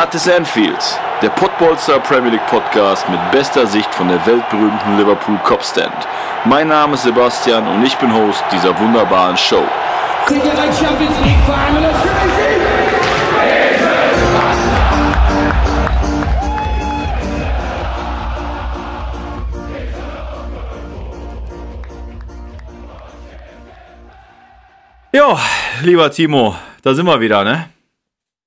Platt ist Anfield, der Podbolster Premier League Podcast mit bester Sicht von der weltberühmten Liverpool Copstand. Mein Name ist Sebastian und ich bin Host dieser wunderbaren Show. Ja, lieber Timo, da sind wir wieder, ne?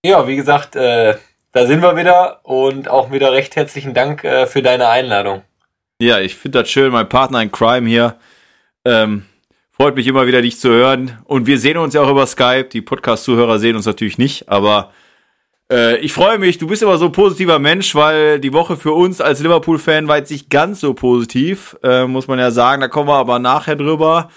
Ja, wie gesagt, äh, da sind wir wieder und auch wieder recht herzlichen Dank äh, für deine Einladung. Ja, ich finde das schön, mein Partner in Crime hier. Ähm, freut mich immer wieder, dich zu hören. Und wir sehen uns ja auch über Skype. Die Podcast-Zuhörer sehen uns natürlich nicht, aber äh, ich freue mich. Du bist immer so ein positiver Mensch, weil die Woche für uns als Liverpool-Fan war jetzt nicht ganz so positiv, äh, muss man ja sagen. Da kommen wir aber nachher drüber.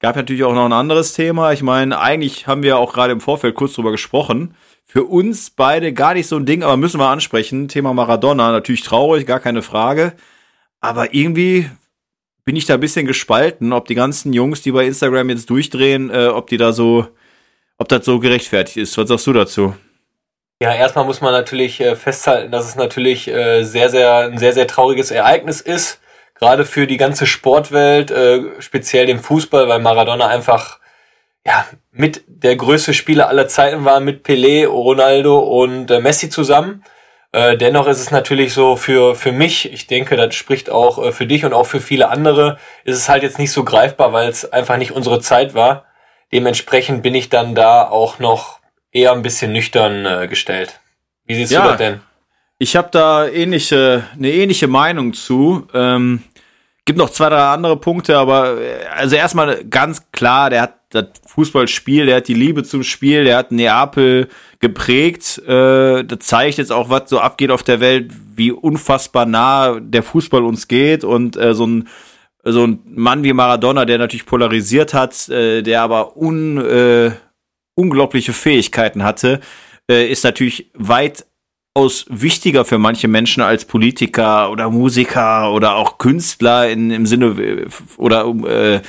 Gab natürlich auch noch ein anderes Thema. Ich meine, eigentlich haben wir auch gerade im Vorfeld kurz drüber gesprochen für uns beide gar nicht so ein Ding, aber müssen wir ansprechen. Thema Maradona, natürlich traurig, gar keine Frage. Aber irgendwie bin ich da ein bisschen gespalten, ob die ganzen Jungs, die bei Instagram jetzt durchdrehen, äh, ob die da so, ob das so gerechtfertigt ist. Was sagst du dazu? Ja, erstmal muss man natürlich äh, festhalten, dass es natürlich äh, sehr, sehr, ein sehr, sehr trauriges Ereignis ist. Gerade für die ganze Sportwelt, äh, speziell den Fußball, weil Maradona einfach ja, mit der größte Spieler aller Zeiten war, mit Pelé, Ronaldo und äh, Messi zusammen. Äh, dennoch ist es natürlich so für, für mich, ich denke, das spricht auch äh, für dich und auch für viele andere, ist es halt jetzt nicht so greifbar, weil es einfach nicht unsere Zeit war. Dementsprechend bin ich dann da auch noch eher ein bisschen nüchtern äh, gestellt. Wie siehst ja, du das denn? Ich habe da ähnliche, eine ähnliche Meinung zu. Ähm, gibt noch zwei, drei andere Punkte, aber äh, also erstmal ganz klar, der hat das Fußballspiel, der hat die Liebe zum Spiel, der hat Neapel geprägt. Äh, das zeigt jetzt auch, was so abgeht auf der Welt, wie unfassbar nah der Fußball uns geht und äh, so ein so ein Mann wie Maradona, der natürlich polarisiert hat, äh, der aber un, äh, unglaubliche Fähigkeiten hatte, äh, ist natürlich weitaus wichtiger für manche Menschen als Politiker oder Musiker oder auch Künstler in, im Sinne äh, oder äh,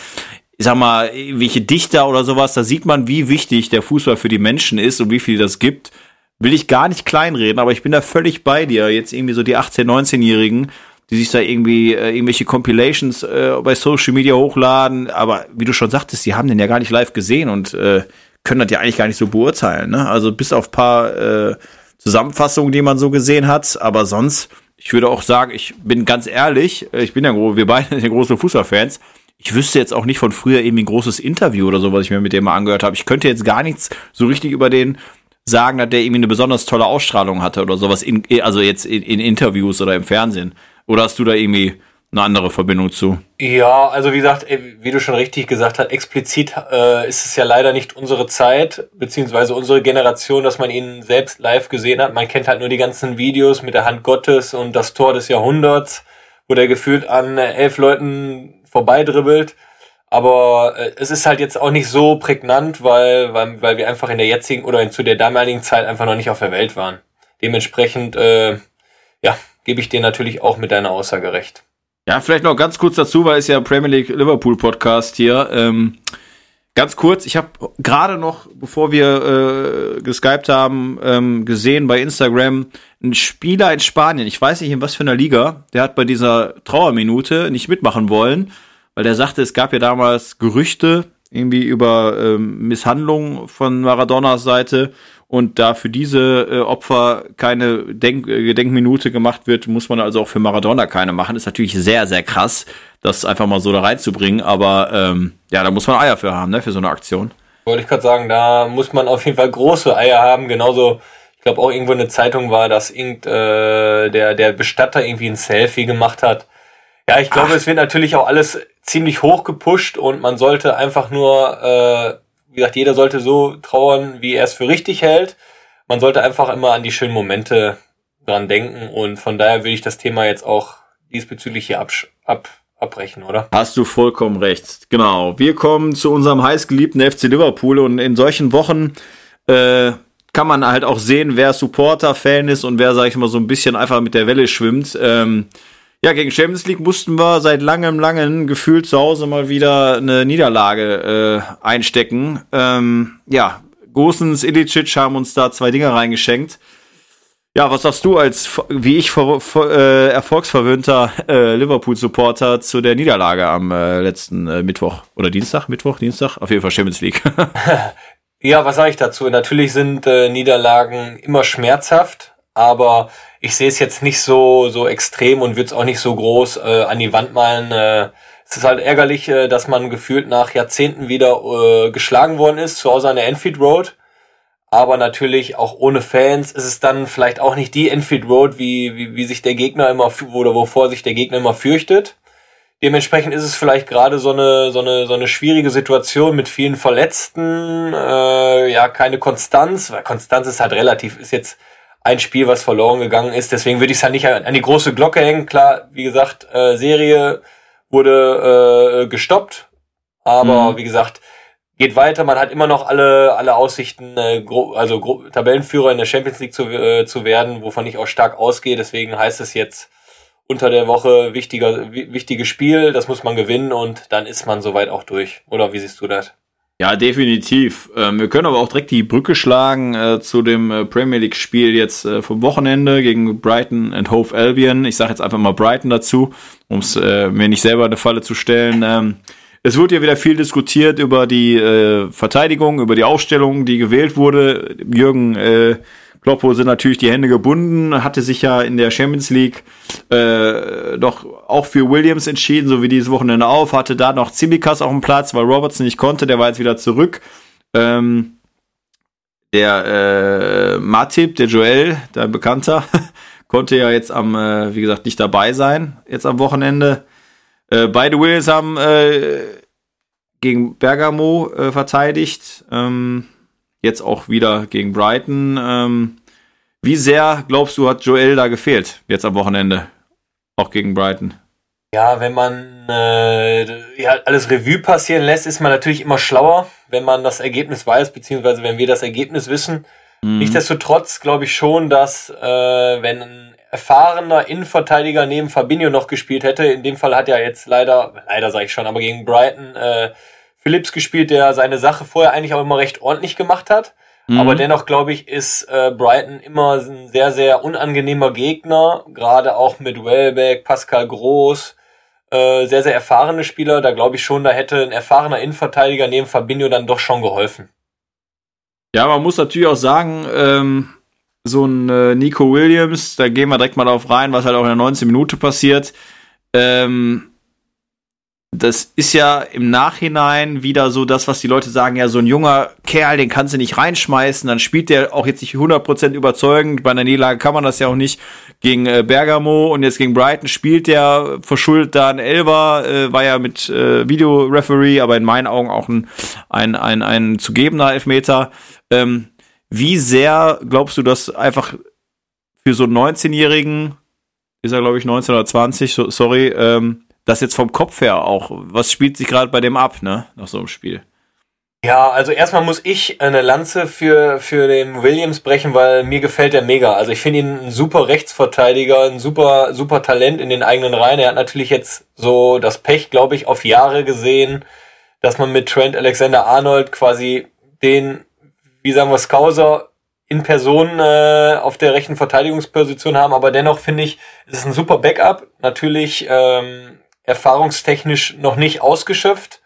ich sag mal, welche Dichter oder sowas, da sieht man, wie wichtig der Fußball für die Menschen ist und wie viel das gibt. Will ich gar nicht kleinreden, aber ich bin da völlig bei dir. Jetzt irgendwie so die 18-, 19-Jährigen, die sich da irgendwie äh, irgendwelche Compilations äh, bei Social Media hochladen. Aber wie du schon sagtest, die haben den ja gar nicht live gesehen und äh, können das ja eigentlich gar nicht so beurteilen. Ne? Also bis auf paar äh, Zusammenfassungen, die man so gesehen hat. Aber sonst, ich würde auch sagen, ich bin ganz ehrlich, äh, ich bin ja, wir beide sind ja große Fußballfans ich wüsste jetzt auch nicht von früher irgendwie ein großes Interview oder so, was ich mir mit dem mal angehört habe. Ich könnte jetzt gar nichts so richtig über den sagen, dass der irgendwie eine besonders tolle Ausstrahlung hatte oder sowas, in, also jetzt in, in Interviews oder im Fernsehen. Oder hast du da irgendwie eine andere Verbindung zu? Ja, also wie gesagt, wie du schon richtig gesagt hast, explizit äh, ist es ja leider nicht unsere Zeit, beziehungsweise unsere Generation, dass man ihn selbst live gesehen hat. Man kennt halt nur die ganzen Videos mit der Hand Gottes und das Tor des Jahrhunderts, wo der gefühlt an elf Leuten vorbeidribbelt. Aber äh, es ist halt jetzt auch nicht so prägnant, weil, weil, weil wir einfach in der jetzigen oder zu der damaligen Zeit einfach noch nicht auf der Welt waren. Dementsprechend, äh, ja, gebe ich dir natürlich auch mit deiner Aussage recht. Ja, vielleicht noch ganz kurz dazu, weil es ja Premier League Liverpool Podcast hier. Ähm, ganz kurz, ich habe gerade noch, bevor wir äh, geskypt haben, ähm, gesehen bei Instagram, ein Spieler in Spanien, ich weiß nicht in was für einer Liga, der hat bei dieser Trauerminute nicht mitmachen wollen weil der sagte, es gab ja damals Gerüchte irgendwie über ähm, Misshandlungen von Maradonas Seite und da für diese äh, Opfer keine Denk äh, Gedenkminute gemacht wird, muss man also auch für Maradona keine machen. Ist natürlich sehr, sehr krass, das einfach mal so da reinzubringen, aber ähm, ja, da muss man Eier für haben, ne, für so eine Aktion. Wollte ich gerade sagen, da muss man auf jeden Fall große Eier haben, genauso ich glaube auch irgendwo eine Zeitung war, dass irgend, äh, der, der Bestatter irgendwie ein Selfie gemacht hat. Ja, ich glaube, Ach. es wird natürlich auch alles ziemlich hoch gepusht und man sollte einfach nur, äh, wie gesagt, jeder sollte so trauern, wie er es für richtig hält. Man sollte einfach immer an die schönen Momente dran denken und von daher würde ich das Thema jetzt auch diesbezüglich hier ab, ab, abbrechen, oder? Hast du vollkommen recht. Genau. Wir kommen zu unserem heißgeliebten FC Liverpool und in solchen Wochen äh, kann man halt auch sehen, wer Supporter, Fan ist und wer, sag ich mal, so ein bisschen einfach mit der Welle schwimmt. Ähm, ja, gegen Champions League mussten wir seit langem, langem gefühlt zu Hause mal wieder eine Niederlage äh, einstecken. Ähm, ja, Gosens, Ilicic haben uns da zwei Dinger reingeschenkt. Ja, was sagst du als, wie ich, ver, ver, äh, erfolgsverwöhnter äh, Liverpool-Supporter zu der Niederlage am äh, letzten äh, Mittwoch oder Dienstag? Mittwoch, Dienstag? Auf jeden Fall Champions League. ja, was sage ich dazu? Natürlich sind äh, Niederlagen immer schmerzhaft, aber ich sehe es jetzt nicht so, so extrem und würde es auch nicht so groß äh, an die Wand malen. Äh, es ist halt ärgerlich, äh, dass man gefühlt nach Jahrzehnten wieder äh, geschlagen worden ist, zu Hause an der Enfield Road aber natürlich auch ohne Fans ist es dann vielleicht auch nicht die Enfield Road, wie, wie, wie sich der Gegner immer oder wovor sich der Gegner immer fürchtet. Dementsprechend ist es vielleicht gerade so eine, so eine, so eine schwierige Situation mit vielen Verletzten, äh, ja, keine Konstanz, weil Konstanz ist halt relativ, ist jetzt ein Spiel, was verloren gegangen ist. Deswegen würde ich es halt nicht an die große Glocke hängen. Klar, wie gesagt, äh, Serie wurde äh, gestoppt, aber mhm. wie gesagt, geht weiter. Man hat immer noch alle, alle Aussichten, äh, also Tabellenführer in der Champions League zu, äh, zu werden, wovon ich auch stark ausgehe. Deswegen heißt es jetzt unter der Woche wichtiger, wichtiges Spiel. Das muss man gewinnen und dann ist man soweit auch durch. Oder wie siehst du das? Ja, definitiv. Ähm, wir können aber auch direkt die Brücke schlagen äh, zu dem äh, Premier League Spiel jetzt äh, vom Wochenende gegen Brighton and Hove Albion. Ich sage jetzt einfach mal Brighton dazu, um es äh, mir nicht selber eine Falle zu stellen. Ähm, es wurde ja wieder viel diskutiert über die äh, Verteidigung, über die Aufstellung, die gewählt wurde. Jürgen Kloppo sind natürlich die Hände gebunden, hatte sich ja in der Champions League äh, doch auch für Williams entschieden, so wie dieses Wochenende auf, hatte da noch Zimikas auf dem Platz, weil Robertson nicht konnte, der war jetzt wieder zurück. Ähm, der äh, Matip, der Joel, der Bekannter, konnte ja jetzt am, äh, wie gesagt, nicht dabei sein, jetzt am Wochenende. Äh, beide Williams haben äh, gegen Bergamo äh, verteidigt. Ähm, jetzt auch wieder gegen Brighton. Ähm, wie sehr, glaubst du, hat Joel da gefehlt, jetzt am Wochenende? Auch gegen Brighton. Ja, wenn man äh, ja, alles Revue passieren lässt, ist man natürlich immer schlauer, wenn man das Ergebnis weiß, beziehungsweise wenn wir das Ergebnis wissen. Mhm. Nichtsdestotrotz glaube ich schon, dass äh, wenn erfahrener Innenverteidiger neben Fabinho noch gespielt hätte. In dem Fall hat ja jetzt leider, leider sage ich schon, aber gegen Brighton äh, Phillips gespielt, der seine Sache vorher eigentlich auch immer recht ordentlich gemacht hat. Mhm. Aber dennoch, glaube ich, ist äh, Brighton immer ein sehr, sehr unangenehmer Gegner. Gerade auch mit Welbeck, Pascal Groß, äh, sehr, sehr erfahrene Spieler. Da glaube ich schon, da hätte ein erfahrener Innenverteidiger neben Fabinho dann doch schon geholfen. Ja, man muss natürlich auch sagen, ähm, so ein äh, Nico Williams, da gehen wir direkt mal drauf rein, was halt auch in der 19 Minute passiert. Ähm, das ist ja im Nachhinein wieder so das, was die Leute sagen, ja, so ein junger Kerl, den kannst du nicht reinschmeißen, dann spielt der auch jetzt nicht 100% überzeugend, bei einer Niederlage kann man das ja auch nicht, gegen äh, Bergamo und jetzt gegen Brighton spielt der verschuldet da ein Elber, äh, war ja mit äh, Videoreferee, aber in meinen Augen auch ein, ein, ein, ein zu gebender Elfmeter. Ähm, wie sehr glaubst du, dass einfach für so einen 19-Jährigen, ist er glaube ich 19 oder 20, so, sorry, ähm, das jetzt vom Kopf her auch, was spielt sich gerade bei dem ab, ne, nach so einem Spiel? Ja, also erstmal muss ich eine Lanze für, für den Williams brechen, weil mir gefällt der mega. Also ich finde ihn ein super Rechtsverteidiger, ein super, super Talent in den eigenen Reihen. Er hat natürlich jetzt so das Pech, glaube ich, auf Jahre gesehen, dass man mit Trent Alexander Arnold quasi den wie sagen wir, Skauser in Person äh, auf der rechten Verteidigungsposition haben, aber dennoch finde ich, es ist ein super Backup. Natürlich ähm, erfahrungstechnisch noch nicht ausgeschöpft,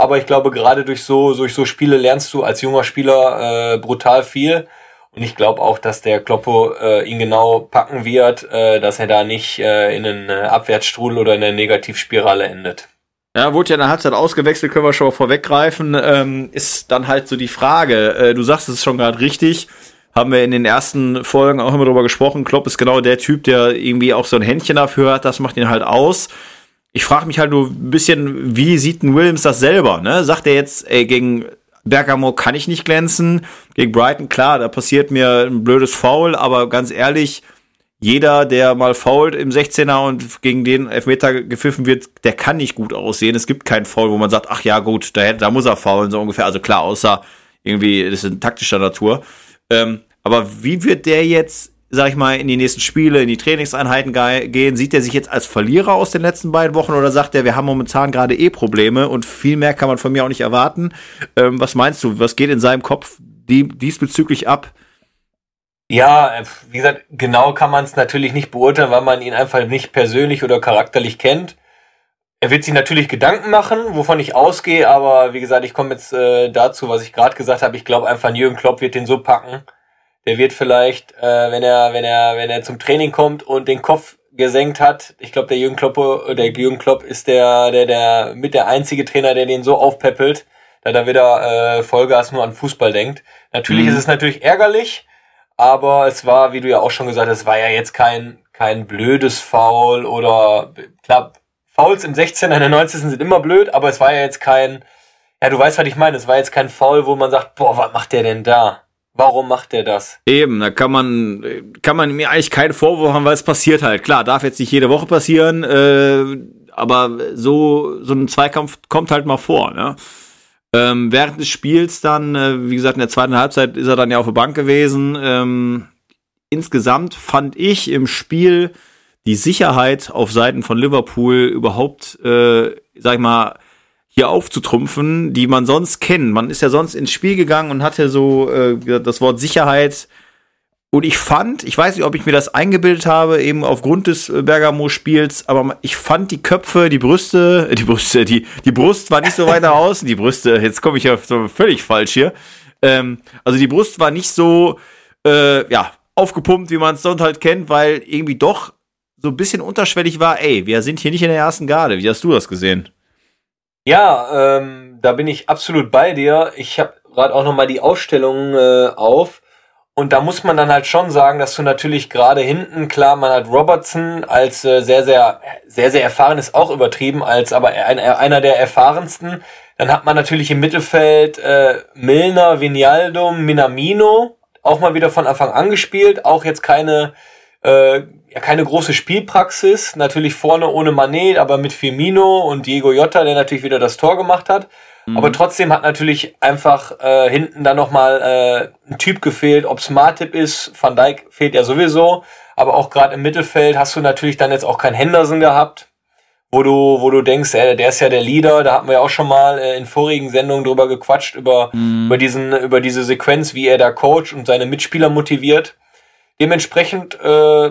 aber ich glaube, gerade durch so, durch so Spiele lernst du als junger Spieler äh, brutal viel. Und ich glaube auch, dass der Kloppo äh, ihn genau packen wird, äh, dass er da nicht äh, in einen äh, Abwärtsstrudel oder in eine Negativspirale endet. Ja, wurde ja in der Halbzeit ausgewechselt, können wir schon mal vorweggreifen. Ähm, ist dann halt so die Frage. Äh, du sagst es schon gerade richtig. Haben wir in den ersten Folgen auch immer drüber gesprochen. Klopp ist genau der Typ, der irgendwie auch so ein Händchen dafür hat. Das macht ihn halt aus. Ich frage mich halt nur ein bisschen, wie sieht ein Williams das selber? Ne? Sagt er jetzt, ey, gegen Bergamo kann ich nicht glänzen. Gegen Brighton, klar, da passiert mir ein blödes Foul, aber ganz ehrlich, jeder, der mal fault im 16er und gegen den Elfmeter gepfiffen wird, der kann nicht gut aussehen. Es gibt keinen Foul, wo man sagt, ach ja, gut, da, da muss er faulen, so ungefähr. Also klar, außer irgendwie, das ist ein taktischer Natur. Ähm, aber wie wird der jetzt, sag ich mal, in die nächsten Spiele, in die Trainingseinheiten gehen? Sieht er sich jetzt als Verlierer aus den letzten beiden Wochen oder sagt er, wir haben momentan gerade eh Probleme und viel mehr kann man von mir auch nicht erwarten? Ähm, was meinst du? Was geht in seinem Kopf diesbezüglich ab? Ja, äh, wie gesagt, genau kann man es natürlich nicht beurteilen, weil man ihn einfach nicht persönlich oder charakterlich kennt. Er wird sich natürlich Gedanken machen, wovon ich ausgehe, aber wie gesagt, ich komme jetzt äh, dazu, was ich gerade gesagt habe. Ich glaube einfach, Jürgen Klopp wird den so packen. Der wird vielleicht, äh, wenn er, wenn er, wenn er zum Training kommt und den Kopf gesenkt hat, ich glaube, der Jürgen Klopp, der Jürgen Klopp ist der, der, der mit der einzige Trainer, der den so aufpeppelt, da er wieder äh, Vollgas nur an Fußball denkt. Natürlich mhm. ist es natürlich ärgerlich, aber es war, wie du ja auch schon gesagt hast, es war ja jetzt kein kein blödes Foul oder klar, Fouls im 16er, in der 90. sind immer blöd, aber es war ja jetzt kein, ja, du weißt, was ich meine, es war jetzt kein Foul, wo man sagt, boah, was macht der denn da? Warum macht der das? Eben, da kann man, kann man mir eigentlich keinen Vorwurf haben, weil es passiert halt. Klar, darf jetzt nicht jede Woche passieren, äh, aber so, so ein Zweikampf kommt halt mal vor, ne? Ähm, während des Spiels dann, äh, wie gesagt, in der zweiten Halbzeit ist er dann ja auf der Bank gewesen. Ähm, insgesamt fand ich im Spiel die Sicherheit auf Seiten von Liverpool überhaupt, äh, sag ich mal, hier aufzutrumpfen, die man sonst kennt. Man ist ja sonst ins Spiel gegangen und hatte so äh, das Wort Sicherheit. Und ich fand, ich weiß nicht, ob ich mir das eingebildet habe, eben aufgrund des äh, Bergamo-Spiels, aber ich fand die Köpfe, die Brüste, die Brüste, die, die Brust war nicht so weiter außen, die Brüste, jetzt komme ich ja völlig falsch hier. Ähm, also die Brust war nicht so, äh, ja, aufgepumpt, wie man es sonst halt kennt, weil irgendwie doch so ein bisschen unterschwellig war, ey, wir sind hier nicht in der ersten Garde. Wie hast du das gesehen? Ja, ähm, da bin ich absolut bei dir. Ich habe gerade auch noch mal die Ausstellung äh, auf. Und da muss man dann halt schon sagen, dass du natürlich gerade hinten, klar, man hat Robertson als äh, sehr, sehr, sehr, sehr erfahren, ist auch übertrieben, als aber ein, einer der erfahrensten. Dann hat man natürlich im Mittelfeld äh, Milner, Vinaldo, Minamino, auch mal wieder von Anfang an gespielt, auch jetzt keine äh, ja keine große Spielpraxis, natürlich vorne ohne Manet, aber mit Firmino und Diego Jota, der natürlich wieder das Tor gemacht hat. Mhm. Aber trotzdem hat natürlich einfach äh, hinten dann nochmal äh, ein Typ gefehlt, ob's Martip ist, Van Dijk fehlt ja sowieso, aber auch gerade im Mittelfeld hast du natürlich dann jetzt auch keinen Henderson gehabt, wo du, wo du denkst, äh, der ist ja der Leader, da hatten wir ja auch schon mal äh, in vorigen Sendungen drüber gequatscht, über, mhm. über diesen, über diese Sequenz, wie er da coacht und seine Mitspieler motiviert. Dementsprechend äh,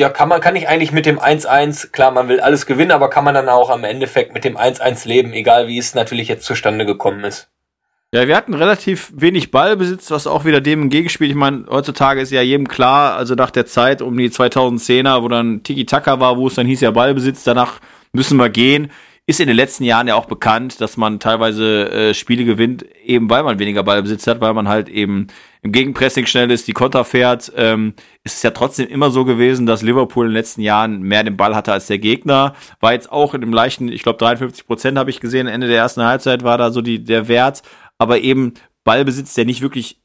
ja, kann man, kann ich eigentlich mit dem 1-1, klar, man will alles gewinnen, aber kann man dann auch am Endeffekt mit dem 1-1 leben, egal wie es natürlich jetzt zustande gekommen ist. Ja, wir hatten relativ wenig Ballbesitz, was auch wieder dem entgegenspielt. Ich meine, heutzutage ist ja jedem klar, also nach der Zeit um die 2010er, wo dann Tiki-Taka war, wo es dann hieß ja Ballbesitz, danach müssen wir gehen ist in den letzten Jahren ja auch bekannt, dass man teilweise äh, Spiele gewinnt, eben weil man weniger Ballbesitz hat, weil man halt eben im Gegenpressing schnell ist, die Konter fährt. Ähm, ist es ja trotzdem immer so gewesen, dass Liverpool in den letzten Jahren mehr den Ball hatte als der Gegner. War jetzt auch in dem leichten, ich glaube 53 Prozent habe ich gesehen, Ende der ersten Halbzeit war da so die, der Wert. Aber eben Ballbesitz, der nicht wirklich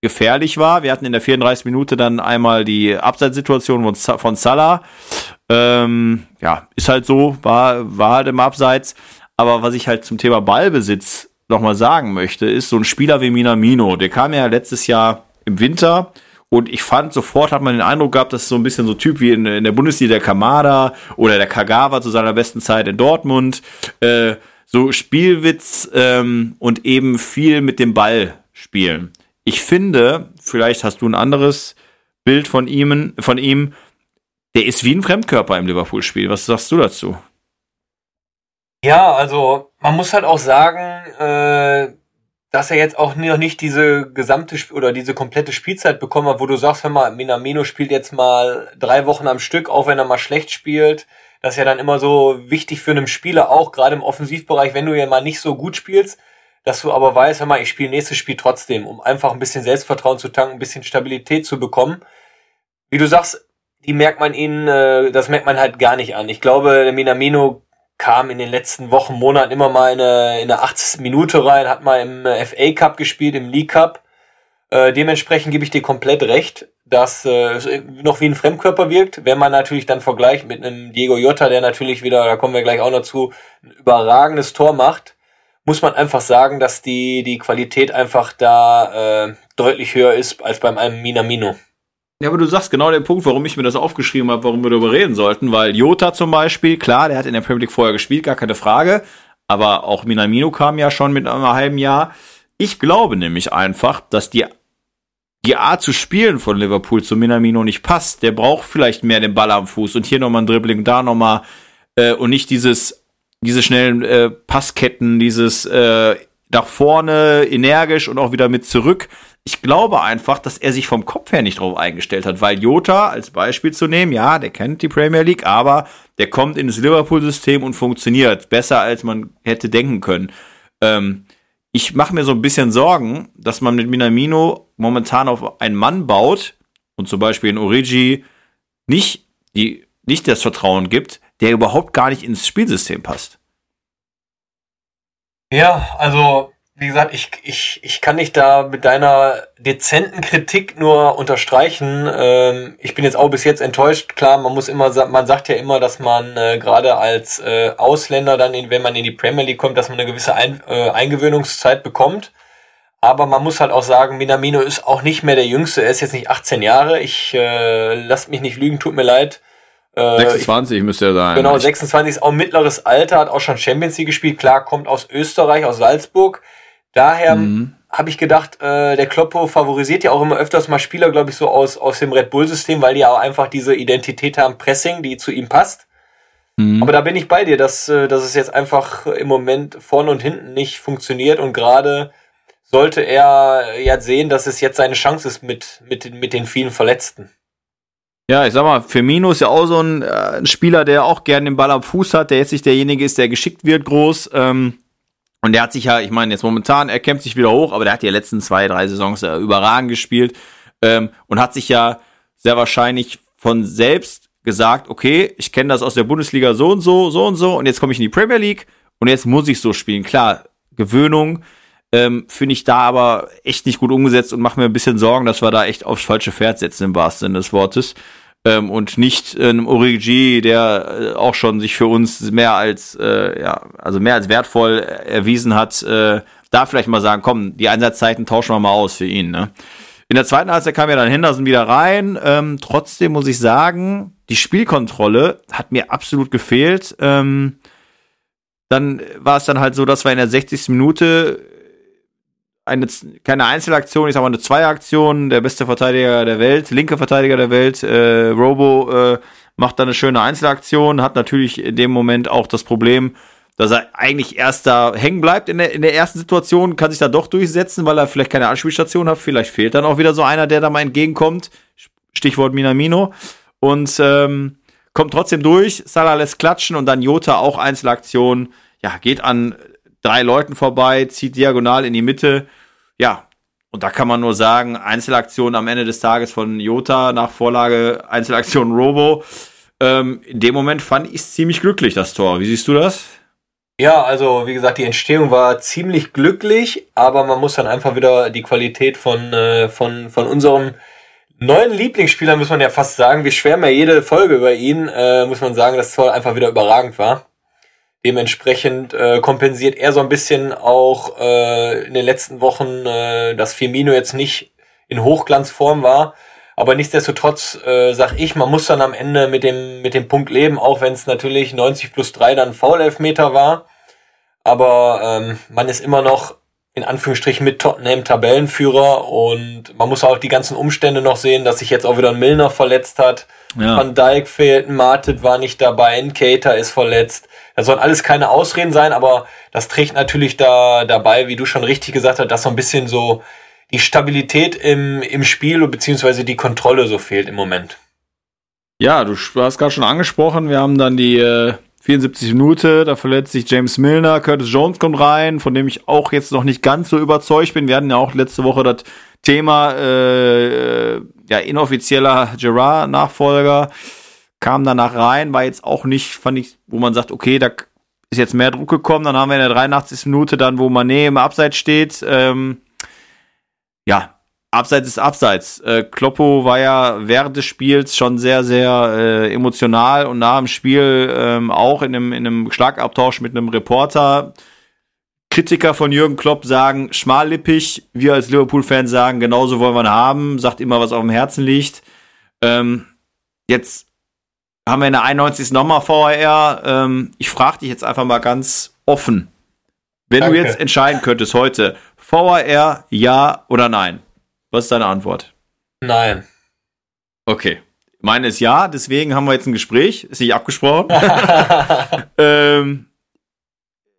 gefährlich war. Wir hatten in der 34 Minute dann einmal die Abseitssituation von, von Salah. Ähm, ja, ist halt so, war, war halt im Abseits. Aber was ich halt zum Thema Ballbesitz nochmal sagen möchte, ist so ein Spieler wie Minamino, der kam ja letztes Jahr im Winter und ich fand, sofort hat man den Eindruck gehabt, dass so ein bisschen so Typ wie in, in der Bundesliga der Kamada oder der Kagawa zu seiner besten Zeit in Dortmund. Äh, so Spielwitz ähm, und eben viel mit dem Ball spielen ich finde, vielleicht hast du ein anderes Bild von ihm, von ihm, der ist wie ein Fremdkörper im Liverpool-Spiel. Was sagst du dazu? Ja, also man muss halt auch sagen, äh, dass er jetzt auch noch nicht diese gesamte oder diese komplette Spielzeit bekommen hat, wo du sagst, hör mal, Minamino spielt jetzt mal drei Wochen am Stück, auch wenn er mal schlecht spielt. Das ist ja dann immer so wichtig für einen Spieler auch, gerade im Offensivbereich, wenn du ja mal nicht so gut spielst, dass du aber weißt, hör mal, ich spiele nächstes Spiel trotzdem, um einfach ein bisschen Selbstvertrauen zu tanken, ein bisschen Stabilität zu bekommen. Wie du sagst, die merkt man ihnen, äh, das merkt man halt gar nicht an. Ich glaube, der Minamino kam in den letzten Wochen, Monaten immer mal in eine, in eine 80. Minute rein, hat mal im äh, FA Cup gespielt, im League Cup. Äh, dementsprechend gebe ich dir komplett recht, dass äh, noch wie ein Fremdkörper wirkt. Wenn man natürlich dann vergleicht mit einem Diego Jota, der natürlich wieder, da kommen wir gleich auch noch zu, ein überragendes Tor macht, muss man einfach sagen, dass die, die Qualität einfach da äh, deutlich höher ist als beim einem Minamino. Ja, aber du sagst genau den Punkt, warum ich mir das aufgeschrieben habe, warum wir darüber reden sollten, weil Jota zum Beispiel, klar, der hat in der Premier League vorher gespielt, gar keine Frage, aber auch Minamino kam ja schon mit einem halben Jahr. Ich glaube nämlich einfach, dass die die Art zu spielen von Liverpool zu Minamino nicht passt. Der braucht vielleicht mehr den Ball am Fuß und hier nochmal ein Dribbling, da nochmal äh, und nicht dieses, diese schnellen äh, Passketten, dieses äh, nach vorne energisch und auch wieder mit zurück. Ich glaube einfach, dass er sich vom Kopf her nicht drauf eingestellt hat, weil Jota als Beispiel zu nehmen, ja, der kennt die Premier League, aber der kommt in das Liverpool-System und funktioniert besser, als man hätte denken können. Ähm, ich mache mir so ein bisschen Sorgen, dass man mit Minamino momentan auf einen Mann baut und zum Beispiel in Origi nicht, die, nicht das Vertrauen gibt, der überhaupt gar nicht ins Spielsystem passt. Ja, also wie gesagt, ich, ich, ich kann dich da mit deiner dezenten Kritik nur unterstreichen. Ähm, ich bin jetzt auch bis jetzt enttäuscht. Klar, man muss immer, man sagt ja immer, dass man äh, gerade als äh, Ausländer dann, in, wenn man in die Premier League kommt, dass man eine gewisse Ein, äh, Eingewöhnungszeit bekommt. Aber man muss halt auch sagen, Minamino ist auch nicht mehr der Jüngste. Er ist jetzt nicht 18 Jahre. Ich äh, lasst mich nicht lügen, tut mir leid. Äh, 26 ich, müsste er sein. Genau, 26 ist auch mittleres Alter, hat auch schon Champions League gespielt. Klar, kommt aus Österreich, aus Salzburg Daher mhm. habe ich gedacht, äh, der Kloppo favorisiert ja auch immer öfters mal Spieler, glaube ich, so aus, aus dem Red Bull-System, weil die auch einfach diese Identität haben, Pressing, die zu ihm passt. Mhm. Aber da bin ich bei dir, dass, äh, dass es jetzt einfach im Moment vorne und hinten nicht funktioniert und gerade sollte er ja sehen, dass es jetzt seine Chance ist mit, mit, mit den vielen Verletzten. Ja, ich sag mal, Firmino ist ja auch so ein, äh, ein Spieler, der auch gerne den Ball am Fuß hat, der jetzt nicht derjenige ist, der geschickt wird groß. Ähm, und der hat sich ja, ich meine, jetzt momentan, er kämpft sich wieder hoch, aber der hat die letzten zwei, drei Saisons äh, überragend gespielt ähm, und hat sich ja sehr wahrscheinlich von selbst gesagt, okay, ich kenne das aus der Bundesliga so und so, so und so und jetzt komme ich in die Premier League und jetzt muss ich so spielen. Klar, Gewöhnung ähm, finde ich da aber echt nicht gut umgesetzt und mache mir ein bisschen Sorgen, dass wir da echt aufs falsche Pferd setzen im wahrsten Sinne des Wortes ähm, und nicht äh, einem Origi, der äh, auch schon sich für uns mehr als äh, ja, also mehr als wertvoll erwiesen hat, äh, da vielleicht mal sagen, komm, die Einsatzzeiten tauschen wir mal aus für ihn. Ne? In der zweiten Halbzeit kam ja dann Henderson wieder rein. Ähm, trotzdem muss ich sagen, die Spielkontrolle hat mir absolut gefehlt. Ähm, dann war es dann halt so, dass wir in der 60. Minute eine, keine Einzelaktion, ich sag mal eine Zweieraktion, der beste Verteidiger der Welt, linke Verteidiger der Welt, äh, Robo äh, macht dann eine schöne Einzelaktion, hat natürlich in dem Moment auch das Problem, dass er eigentlich erst da hängen bleibt in der, in der ersten Situation, kann sich da doch durchsetzen, weil er vielleicht keine Anspielstation hat, vielleicht fehlt dann auch wieder so einer, der da mal entgegenkommt, Stichwort Minamino, und ähm, kommt trotzdem durch, Salah lässt klatschen und dann Jota auch Einzelaktion, ja, geht an drei Leuten vorbei, zieht diagonal in die Mitte ja, und da kann man nur sagen, Einzelaktion am Ende des Tages von Jota nach Vorlage Einzelaktion Robo. Ähm, in dem Moment fand ich es ziemlich glücklich, das Tor. Wie siehst du das? Ja, also wie gesagt, die Entstehung war ziemlich glücklich, aber man muss dann einfach wieder die Qualität von, äh, von, von unserem neuen Lieblingsspieler, muss man ja fast sagen, wir schwärmen ja jede Folge über ihn, äh, muss man sagen, dass das Tor einfach wieder überragend war. Dementsprechend äh, kompensiert er so ein bisschen auch äh, in den letzten Wochen, äh, dass Firmino jetzt nicht in Hochglanzform war. Aber nichtsdestotrotz äh, sag ich, man muss dann am Ende mit dem, mit dem Punkt leben, auch wenn es natürlich 90 plus 3 dann Foul-Elfmeter war. Aber ähm, man ist immer noch in Anführungsstrichen mit Tottenham Tabellenführer und man muss auch die ganzen Umstände noch sehen, dass sich jetzt auch wieder ein Milner verletzt hat. Ja. Van Dijk fehlt, Martet war nicht dabei, ein Cater ist verletzt. Das sollen alles keine Ausreden sein, aber das trägt natürlich da dabei, wie du schon richtig gesagt hast, dass so ein bisschen so die Stabilität im, im Spiel beziehungsweise die Kontrolle so fehlt im Moment. Ja, du hast gerade schon angesprochen, wir haben dann die äh, 74 Minute, da verletzt sich James Milner, Curtis Jones kommt rein, von dem ich auch jetzt noch nicht ganz so überzeugt bin. Wir hatten ja auch letzte Woche das Thema äh, äh ja inoffizieller Gerard-Nachfolger kam danach rein, war jetzt auch nicht, fand ich, wo man sagt, okay, da ist jetzt mehr Druck gekommen. Dann haben wir in der 83. Minute dann, wo Mané im Abseits steht. Ähm, ja, Abseits ist Abseits. Äh, Kloppo war ja während des Spiels schon sehr, sehr äh, emotional und nach dem Spiel ähm, auch in einem, in einem Schlagabtausch mit einem Reporter. Kritiker von Jürgen Klopp sagen, schmallippig. Wir als Liverpool-Fans sagen, genauso wollen wir ihn haben. Sagt immer, was auf dem Herzen liegt. Ähm, jetzt haben wir in der 91. nochmal VAR. Ähm, ich frage dich jetzt einfach mal ganz offen. Wenn Danke. du jetzt entscheiden könntest heute, VAR ja oder nein? Was ist deine Antwort? Nein. Okay. Meine ist ja, deswegen haben wir jetzt ein Gespräch. Ist nicht abgesprochen. ähm,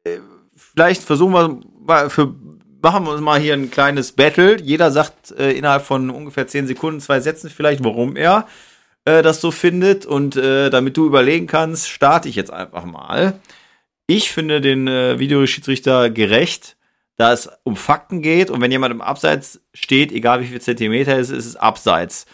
äh, vielleicht versuchen wir mal für machen wir uns mal hier ein kleines Battle. Jeder sagt äh, innerhalb von ungefähr zehn Sekunden, zwei Sätzen vielleicht, warum er äh, das so findet. Und äh, damit du überlegen kannst, starte ich jetzt einfach mal. Ich finde den äh, Videoschiedsrichter gerecht, da es um Fakten geht und wenn jemand im Abseits steht, egal wie viel Zentimeter es ist, ist es Abseits.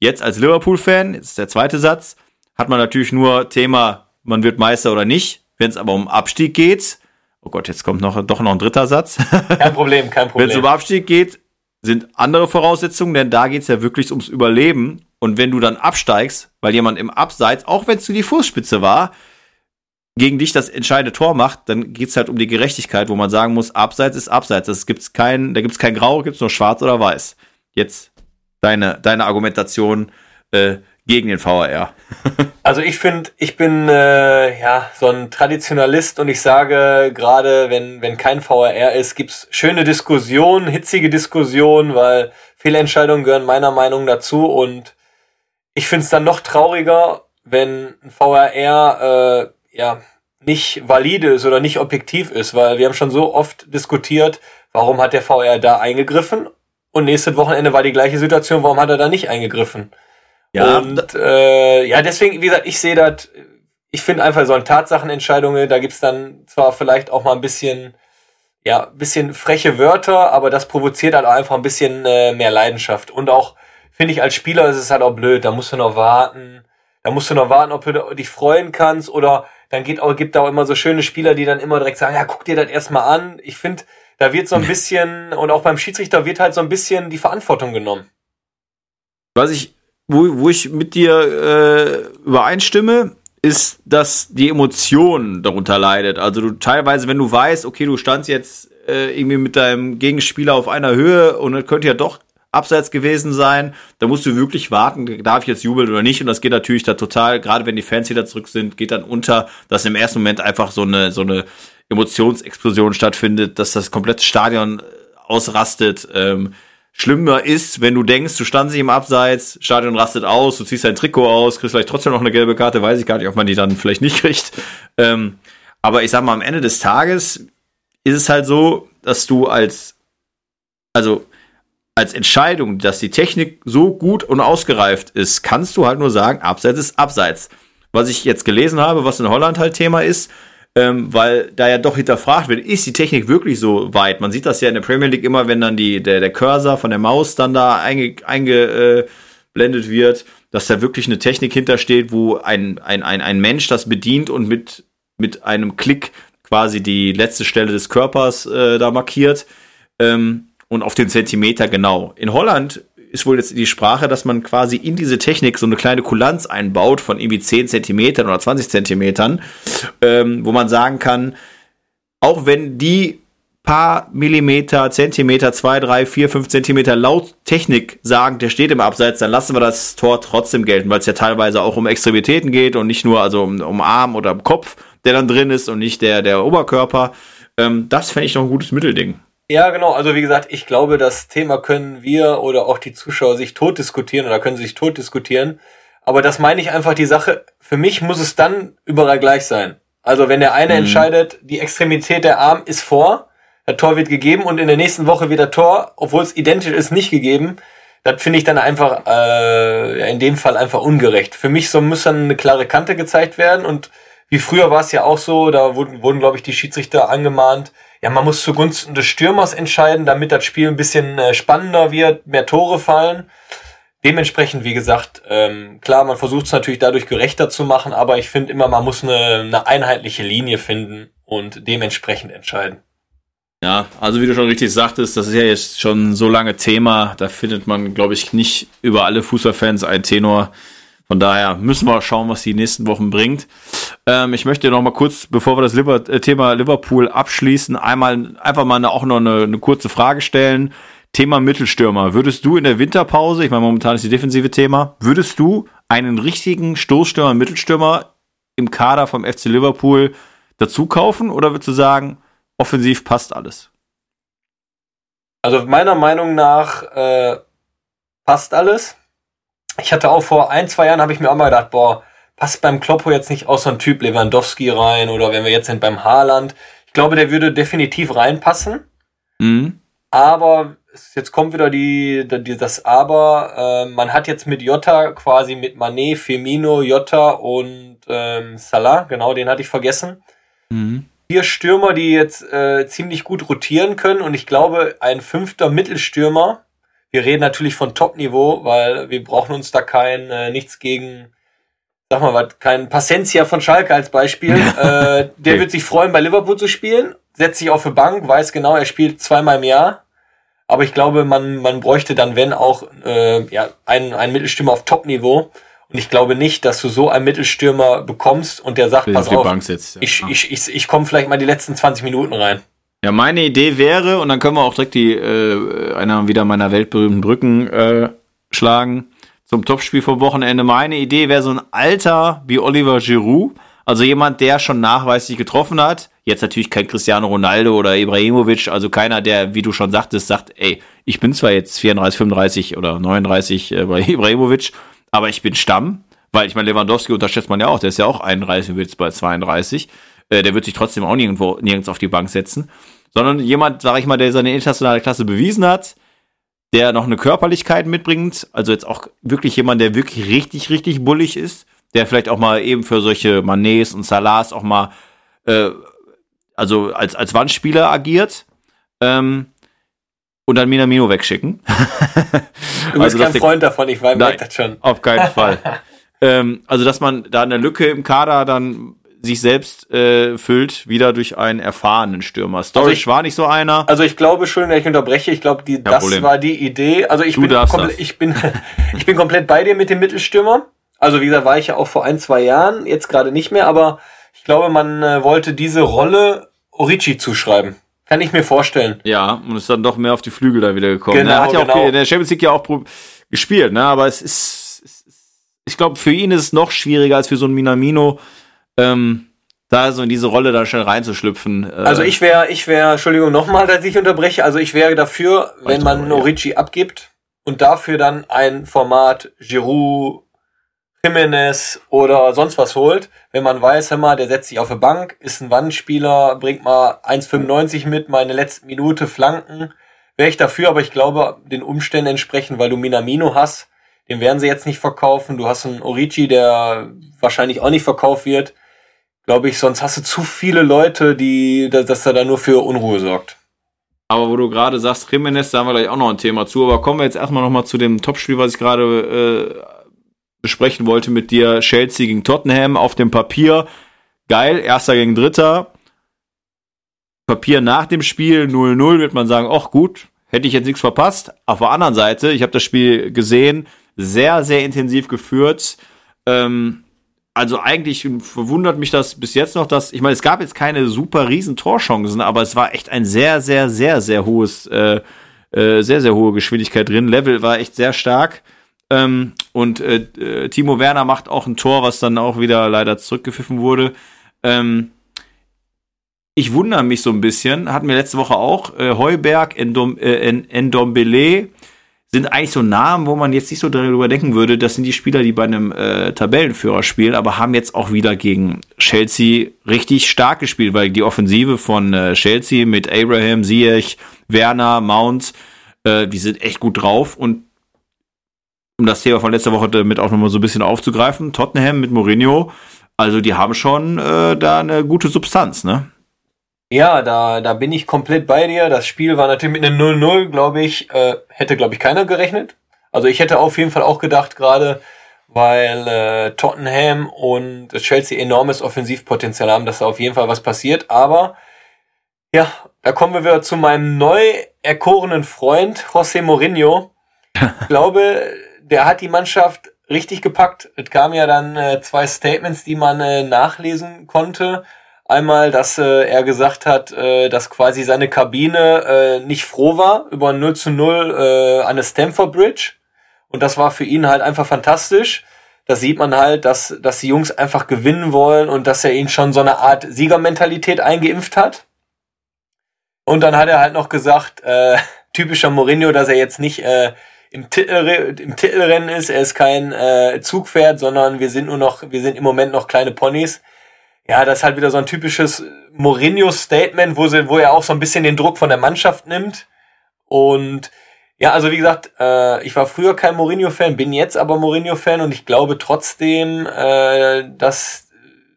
Jetzt als Liverpool-Fan, jetzt ist der zweite Satz, hat man natürlich nur Thema, man wird Meister oder nicht. Wenn es aber um Abstieg geht, oh Gott, jetzt kommt noch, doch noch ein dritter Satz. Kein Problem, kein Problem. Wenn es um Abstieg geht, sind andere Voraussetzungen, denn da geht es ja wirklich ums Überleben. Und wenn du dann absteigst, weil jemand im Abseits, auch wenn es nur die Fußspitze war, gegen dich das entscheidende Tor macht, dann geht's halt um die Gerechtigkeit, wo man sagen muss, Abseits ist Abseits. Das gibt's kein, da gibt's kein Grau, gibt's nur Schwarz oder Weiß. Jetzt deine, deine Argumentation äh, gegen den VAR. also ich finde, ich bin äh, ja so ein Traditionalist und ich sage gerade, wenn wenn kein VAR ist, gibt's schöne Diskussionen, hitzige Diskussionen, weil Fehlentscheidungen gehören meiner Meinung dazu und ich finde es dann noch trauriger, wenn ein VAR äh, ja nicht valide ist oder nicht objektiv ist, weil wir haben schon so oft diskutiert, warum hat der VR da eingegriffen und nächstes Wochenende war die gleiche Situation, warum hat er da nicht eingegriffen? Ja, und äh, ja, deswegen, wie gesagt, ich sehe das, ich finde einfach so ein Tatsachenentscheidungen, da gibt's dann zwar vielleicht auch mal ein bisschen, ja, bisschen freche Wörter, aber das provoziert halt auch einfach ein bisschen äh, mehr Leidenschaft. Und auch, finde ich, als Spieler ist es halt auch blöd, da musst du noch warten, da musst du noch warten, ob du dich freuen kannst oder dann geht auch, gibt auch immer so schöne Spieler, die dann immer direkt sagen, ja, guck dir das erstmal an. Ich finde, da wird so ein bisschen, und auch beim Schiedsrichter wird halt so ein bisschen die Verantwortung genommen. Was ich, wo, wo ich mit dir äh, übereinstimme, ist, dass die Emotion darunter leidet. Also du teilweise, wenn du weißt, okay, du standst jetzt äh, irgendwie mit deinem Gegenspieler auf einer Höhe und es könnte ja doch abseits gewesen sein. Da musst du wirklich warten, darf ich jetzt jubeln oder nicht. Und das geht natürlich da total, gerade wenn die Fans wieder zurück sind, geht dann unter, dass im ersten Moment einfach so eine, so eine Emotionsexplosion stattfindet, dass das komplette Stadion ausrastet. Ähm, schlimmer ist, wenn du denkst, du standst im Abseits, Stadion rastet aus, du ziehst dein Trikot aus, kriegst vielleicht trotzdem noch eine gelbe Karte, weiß ich gar nicht, ob man die dann vielleicht nicht kriegt. Ähm, aber ich sag mal, am Ende des Tages ist es halt so, dass du als, also als Entscheidung, dass die Technik so gut und ausgereift ist, kannst du halt nur sagen, Abseits ist Abseits. Was ich jetzt gelesen habe, was in Holland halt Thema ist, ähm, weil da ja doch hinterfragt wird, ist die Technik wirklich so weit? Man sieht das ja in der Premier League immer, wenn dann die, der, der Cursor von der Maus dann da eingeblendet einge, äh, wird, dass da wirklich eine Technik hintersteht, wo ein, ein, ein, ein Mensch das bedient und mit, mit einem Klick quasi die letzte Stelle des Körpers äh, da markiert. Ähm, und auf den Zentimeter genau. In Holland ist wohl jetzt die Sprache, dass man quasi in diese Technik so eine kleine Kulanz einbaut von irgendwie 10 Zentimetern oder 20 Zentimetern, ähm, wo man sagen kann, auch wenn die paar Millimeter, Zentimeter, zwei, drei, vier, fünf Zentimeter laut Technik sagen, der steht im Abseits, dann lassen wir das Tor trotzdem gelten, weil es ja teilweise auch um Extremitäten geht und nicht nur also um, um Arm oder um Kopf, der dann drin ist und nicht der, der Oberkörper. Ähm, das fände ich noch ein gutes Mittelding. Ja, genau. Also wie gesagt, ich glaube, das Thema können wir oder auch die Zuschauer sich tot diskutieren oder können sich tot diskutieren. Aber das meine ich einfach die Sache. Für mich muss es dann überall gleich sein. Also wenn der eine mhm. entscheidet, die Extremität der Arm ist vor, der Tor wird gegeben und in der nächsten Woche wird der Tor, obwohl es identisch ist, nicht gegeben. Das finde ich dann einfach äh, in dem Fall einfach ungerecht. Für mich so muss dann eine klare Kante gezeigt werden und wie früher war es ja auch so, da wurden, wurden glaube ich, die Schiedsrichter angemahnt, ja, man muss zugunsten des Stürmers entscheiden, damit das Spiel ein bisschen äh, spannender wird, mehr Tore fallen. Dementsprechend, wie gesagt, ähm, klar, man versucht es natürlich dadurch gerechter zu machen, aber ich finde immer, man muss eine, eine einheitliche Linie finden und dementsprechend entscheiden. Ja, also wie du schon richtig sagtest, das ist ja jetzt schon so lange Thema, da findet man, glaube ich, nicht über alle Fußballfans ein Tenor. Von daher müssen wir schauen, was die nächsten Wochen bringt. Ähm, ich möchte noch mal kurz, bevor wir das Liber äh, Thema Liverpool abschließen, einmal einfach mal eine, auch noch eine, eine kurze Frage stellen. Thema Mittelstürmer. Würdest du in der Winterpause, ich meine, momentan ist die defensive Thema, würdest du einen richtigen Stoßstürmer, Mittelstürmer im Kader vom FC Liverpool dazu kaufen oder würdest du sagen, offensiv passt alles? Also meiner Meinung nach äh, passt alles. Ich hatte auch vor ein, zwei Jahren, habe ich mir auch mal gedacht, boah, passt beim Kloppo jetzt nicht auch so ein Typ Lewandowski rein oder wenn wir jetzt sind beim Haaland. Ich glaube, der würde definitiv reinpassen. Mhm. Aber jetzt kommt wieder die, die das Aber. Äh, man hat jetzt mit Jota quasi mit Manet, Firmino, Jota und ähm, Salah, genau, den hatte ich vergessen. Mhm. Vier Stürmer, die jetzt äh, ziemlich gut rotieren können und ich glaube, ein fünfter Mittelstürmer. Wir reden natürlich von Top-Niveau, weil wir brauchen uns da kein äh, nichts gegen sag mal was, kein Pacencia von Schalke als Beispiel. äh, der wird sich freuen, bei Liverpool zu spielen, setzt sich auf die Bank, weiß genau, er spielt zweimal im Jahr. Aber ich glaube, man, man bräuchte dann, wenn auch, äh, ja, einen, einen Mittelstürmer auf Top-Niveau. Und ich glaube nicht, dass du so einen Mittelstürmer bekommst und der sagt, pass auf, sitzt, ja. ich, ich, ich, ich komme vielleicht mal die letzten 20 Minuten rein. Ja, meine Idee wäre, und dann können wir auch direkt die äh, einer wieder meiner weltberühmten Brücken äh, schlagen zum Topspiel vom Wochenende. Meine Idee wäre so ein Alter wie Oliver Giroud, also jemand, der schon nachweislich getroffen hat. Jetzt natürlich kein Cristiano Ronaldo oder Ibrahimovic, also keiner, der, wie du schon sagtest, sagt, ey, ich bin zwar jetzt 34, 35 oder 39 äh, bei Ibrahimovic, aber ich bin Stamm, weil ich meine, Lewandowski unterschätzt man ja auch, der ist ja auch 31 wird bei 32. Äh, der wird sich trotzdem auch nirgendwo, nirgends auf die Bank setzen. Sondern jemand, sag ich mal, der seine internationale Klasse bewiesen hat, der noch eine Körperlichkeit mitbringt, also jetzt auch wirklich jemand, der wirklich richtig, richtig bullig ist, der vielleicht auch mal eben für solche Manets und Salahs auch mal, äh, also als, als Wandspieler agiert. Ähm, und dann Minamino wegschicken. du bist also, kein Freund davon, ich weiß das schon. Auf keinen Fall. ähm, also, dass man da eine Lücke im Kader dann sich selbst äh, füllt, wieder durch einen erfahrenen Stürmer. Storage also ich, war nicht so einer. Also ich glaube schon, wenn ich unterbreche, ich glaube, die, das Problem. war die Idee. Also ich bin, ich bin, ich bin komplett bei dir mit dem Mittelstürmer. Also wie gesagt, war ich ja auch vor ein, zwei Jahren, jetzt gerade nicht mehr, aber ich glaube, man äh, wollte diese Rolle Orici zuschreiben. Kann ich mir vorstellen. Ja, und ist dann doch mehr auf die Flügel da wieder gekommen. Genau, er hat ja genau. auch in der Champions League ja auch gespielt, ne? Aber es ist, es ist ich glaube, für ihn ist es noch schwieriger als für so einen Minamino, ähm, da so in diese Rolle da schnell reinzuschlüpfen. Äh also ich wäre, ich wäre, Entschuldigung nochmal, dass ich unterbreche, also ich wäre dafür, wenn man Norici ja. abgibt und dafür dann ein Format Giroud, Jimenez oder sonst was holt, wenn man weiß, hör mal, der setzt sich auf eine Bank, ist ein Wandspieler, bringt mal 1,95 mit, meine letzte Minute Flanken, wäre ich dafür, aber ich glaube, den Umständen entsprechend, weil du Minamino hast, den werden sie jetzt nicht verkaufen, du hast einen Orici, der wahrscheinlich auch nicht verkauft wird, glaube ich, sonst hast du zu viele Leute, die, dass er da nur für Unruhe sorgt. Aber wo du gerade sagst, Jimenez, da haben wir gleich auch noch ein Thema zu. Aber kommen wir jetzt erstmal nochmal zu dem Topspiel, was ich gerade äh, besprechen wollte mit dir. Chelsea gegen Tottenham auf dem Papier. Geil, erster gegen dritter. Papier nach dem Spiel 0-0 wird man sagen, ach gut, hätte ich jetzt nichts verpasst. Auf der anderen Seite, ich habe das Spiel gesehen, sehr, sehr intensiv geführt. Ähm, also eigentlich verwundert mich das bis jetzt noch, dass, ich meine, es gab jetzt keine super riesen Torchancen, aber es war echt ein sehr, sehr, sehr, sehr hohes, äh, äh, sehr, sehr hohe Geschwindigkeit drin. Level war echt sehr stark. Ähm, und äh, äh, Timo Werner macht auch ein Tor, was dann auch wieder leider zurückgepfiffen wurde. Ähm, ich wundere mich so ein bisschen, hatten wir letzte Woche auch, äh, Heuberg, Endom, äh, Endombele, sind eigentlich so Namen, wo man jetzt nicht so darüber denken würde, das sind die Spieler, die bei einem äh, Tabellenführer spielen, aber haben jetzt auch wieder gegen Chelsea richtig stark gespielt, weil die Offensive von äh, Chelsea mit Abraham, Ziyech, Werner, Mount, äh, die sind echt gut drauf. Und um das Thema von letzter Woche damit auch nochmal so ein bisschen aufzugreifen, Tottenham mit Mourinho, also die haben schon äh, da eine gute Substanz, ne? Ja, da, da bin ich komplett bei dir. Das Spiel war natürlich mit einem 0-0, glaube ich, äh, hätte, glaube ich, keiner gerechnet. Also ich hätte auf jeden Fall auch gedacht, gerade weil äh, Tottenham und Chelsea enormes Offensivpotenzial haben, dass da auf jeden Fall was passiert. Aber ja, da kommen wir wieder zu meinem neu erkorenen Freund José Mourinho. Ich glaube, der hat die Mannschaft richtig gepackt. Es kamen ja dann äh, zwei Statements, die man äh, nachlesen konnte. Einmal, dass äh, er gesagt hat, äh, dass quasi seine Kabine äh, nicht froh war über 0 zu 0 äh, an der Stamford Bridge. Und das war für ihn halt einfach fantastisch. Da sieht man halt, dass, dass die Jungs einfach gewinnen wollen und dass er ihnen schon so eine Art Siegermentalität eingeimpft hat. Und dann hat er halt noch gesagt, äh, typischer Mourinho, dass er jetzt nicht äh, im, Titel, im Titelrennen ist. Er ist kein äh, Zugpferd, sondern wir sind nur noch, wir sind im Moment noch kleine Ponys. Ja, das ist halt wieder so ein typisches Mourinho-Statement, wo, sie, wo er auch so ein bisschen den Druck von der Mannschaft nimmt. Und ja, also wie gesagt, äh, ich war früher kein Mourinho-Fan, bin jetzt aber Mourinho-Fan und ich glaube trotzdem, äh, dass,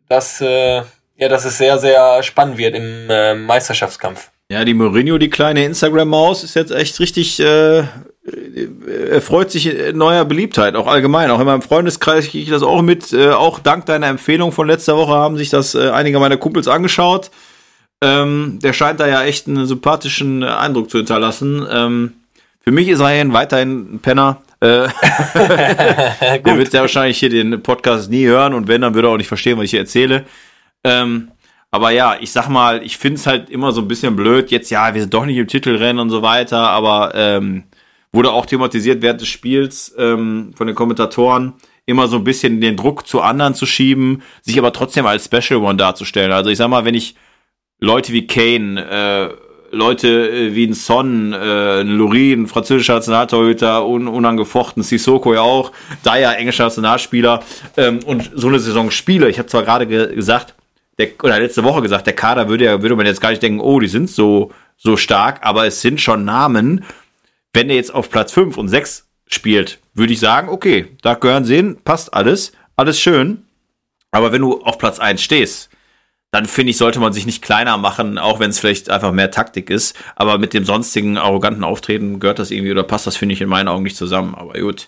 dass, äh, ja, dass es sehr, sehr spannend wird im äh, Meisterschaftskampf. Ja, die Mourinho, die kleine Instagram-Maus, ist jetzt echt richtig, äh, er freut sich neuer Beliebtheit, auch allgemein. Auch in meinem Freundeskreis kriege ich das auch mit. Äh, auch dank deiner Empfehlung von letzter Woche haben sich das äh, einige meiner Kumpels angeschaut. Ähm, der scheint da ja echt einen sympathischen Eindruck zu hinterlassen. Ähm, für mich ist er weiterhin ein Penner. Äh, der wird ja wahrscheinlich hier den Podcast nie hören und wenn, dann würde er auch nicht verstehen, was ich hier erzähle. Ähm, aber ja, ich sag mal, ich finde es halt immer so ein bisschen blöd. Jetzt, ja, wir sind doch nicht im Titelrennen und so weiter, aber ähm, wurde auch thematisiert während des Spiels ähm, von den Kommentatoren, immer so ein bisschen den Druck zu anderen zu schieben, sich aber trotzdem als Special One darzustellen. Also ich sag mal, wenn ich Leute wie Kane, äh, Leute äh, wie ein Son, äh, ein Lurin, ein französischer Nationaltorhüter, un unangefochten, Sissoko ja auch, Dyer, englischer Nationalspieler ähm, und so eine Saison spiele. Ich habe zwar gerade ge gesagt, der, oder letzte Woche gesagt, der Kader würde ja, würde man jetzt gar nicht denken, oh, die sind so, so stark, aber es sind schon Namen. Wenn er jetzt auf Platz 5 und 6 spielt, würde ich sagen, okay, da gehören sie hin, passt alles, alles schön. Aber wenn du auf Platz 1 stehst, dann finde ich, sollte man sich nicht kleiner machen, auch wenn es vielleicht einfach mehr Taktik ist. Aber mit dem sonstigen arroganten Auftreten gehört das irgendwie oder passt das, finde ich, in meinen Augen nicht zusammen. Aber gut.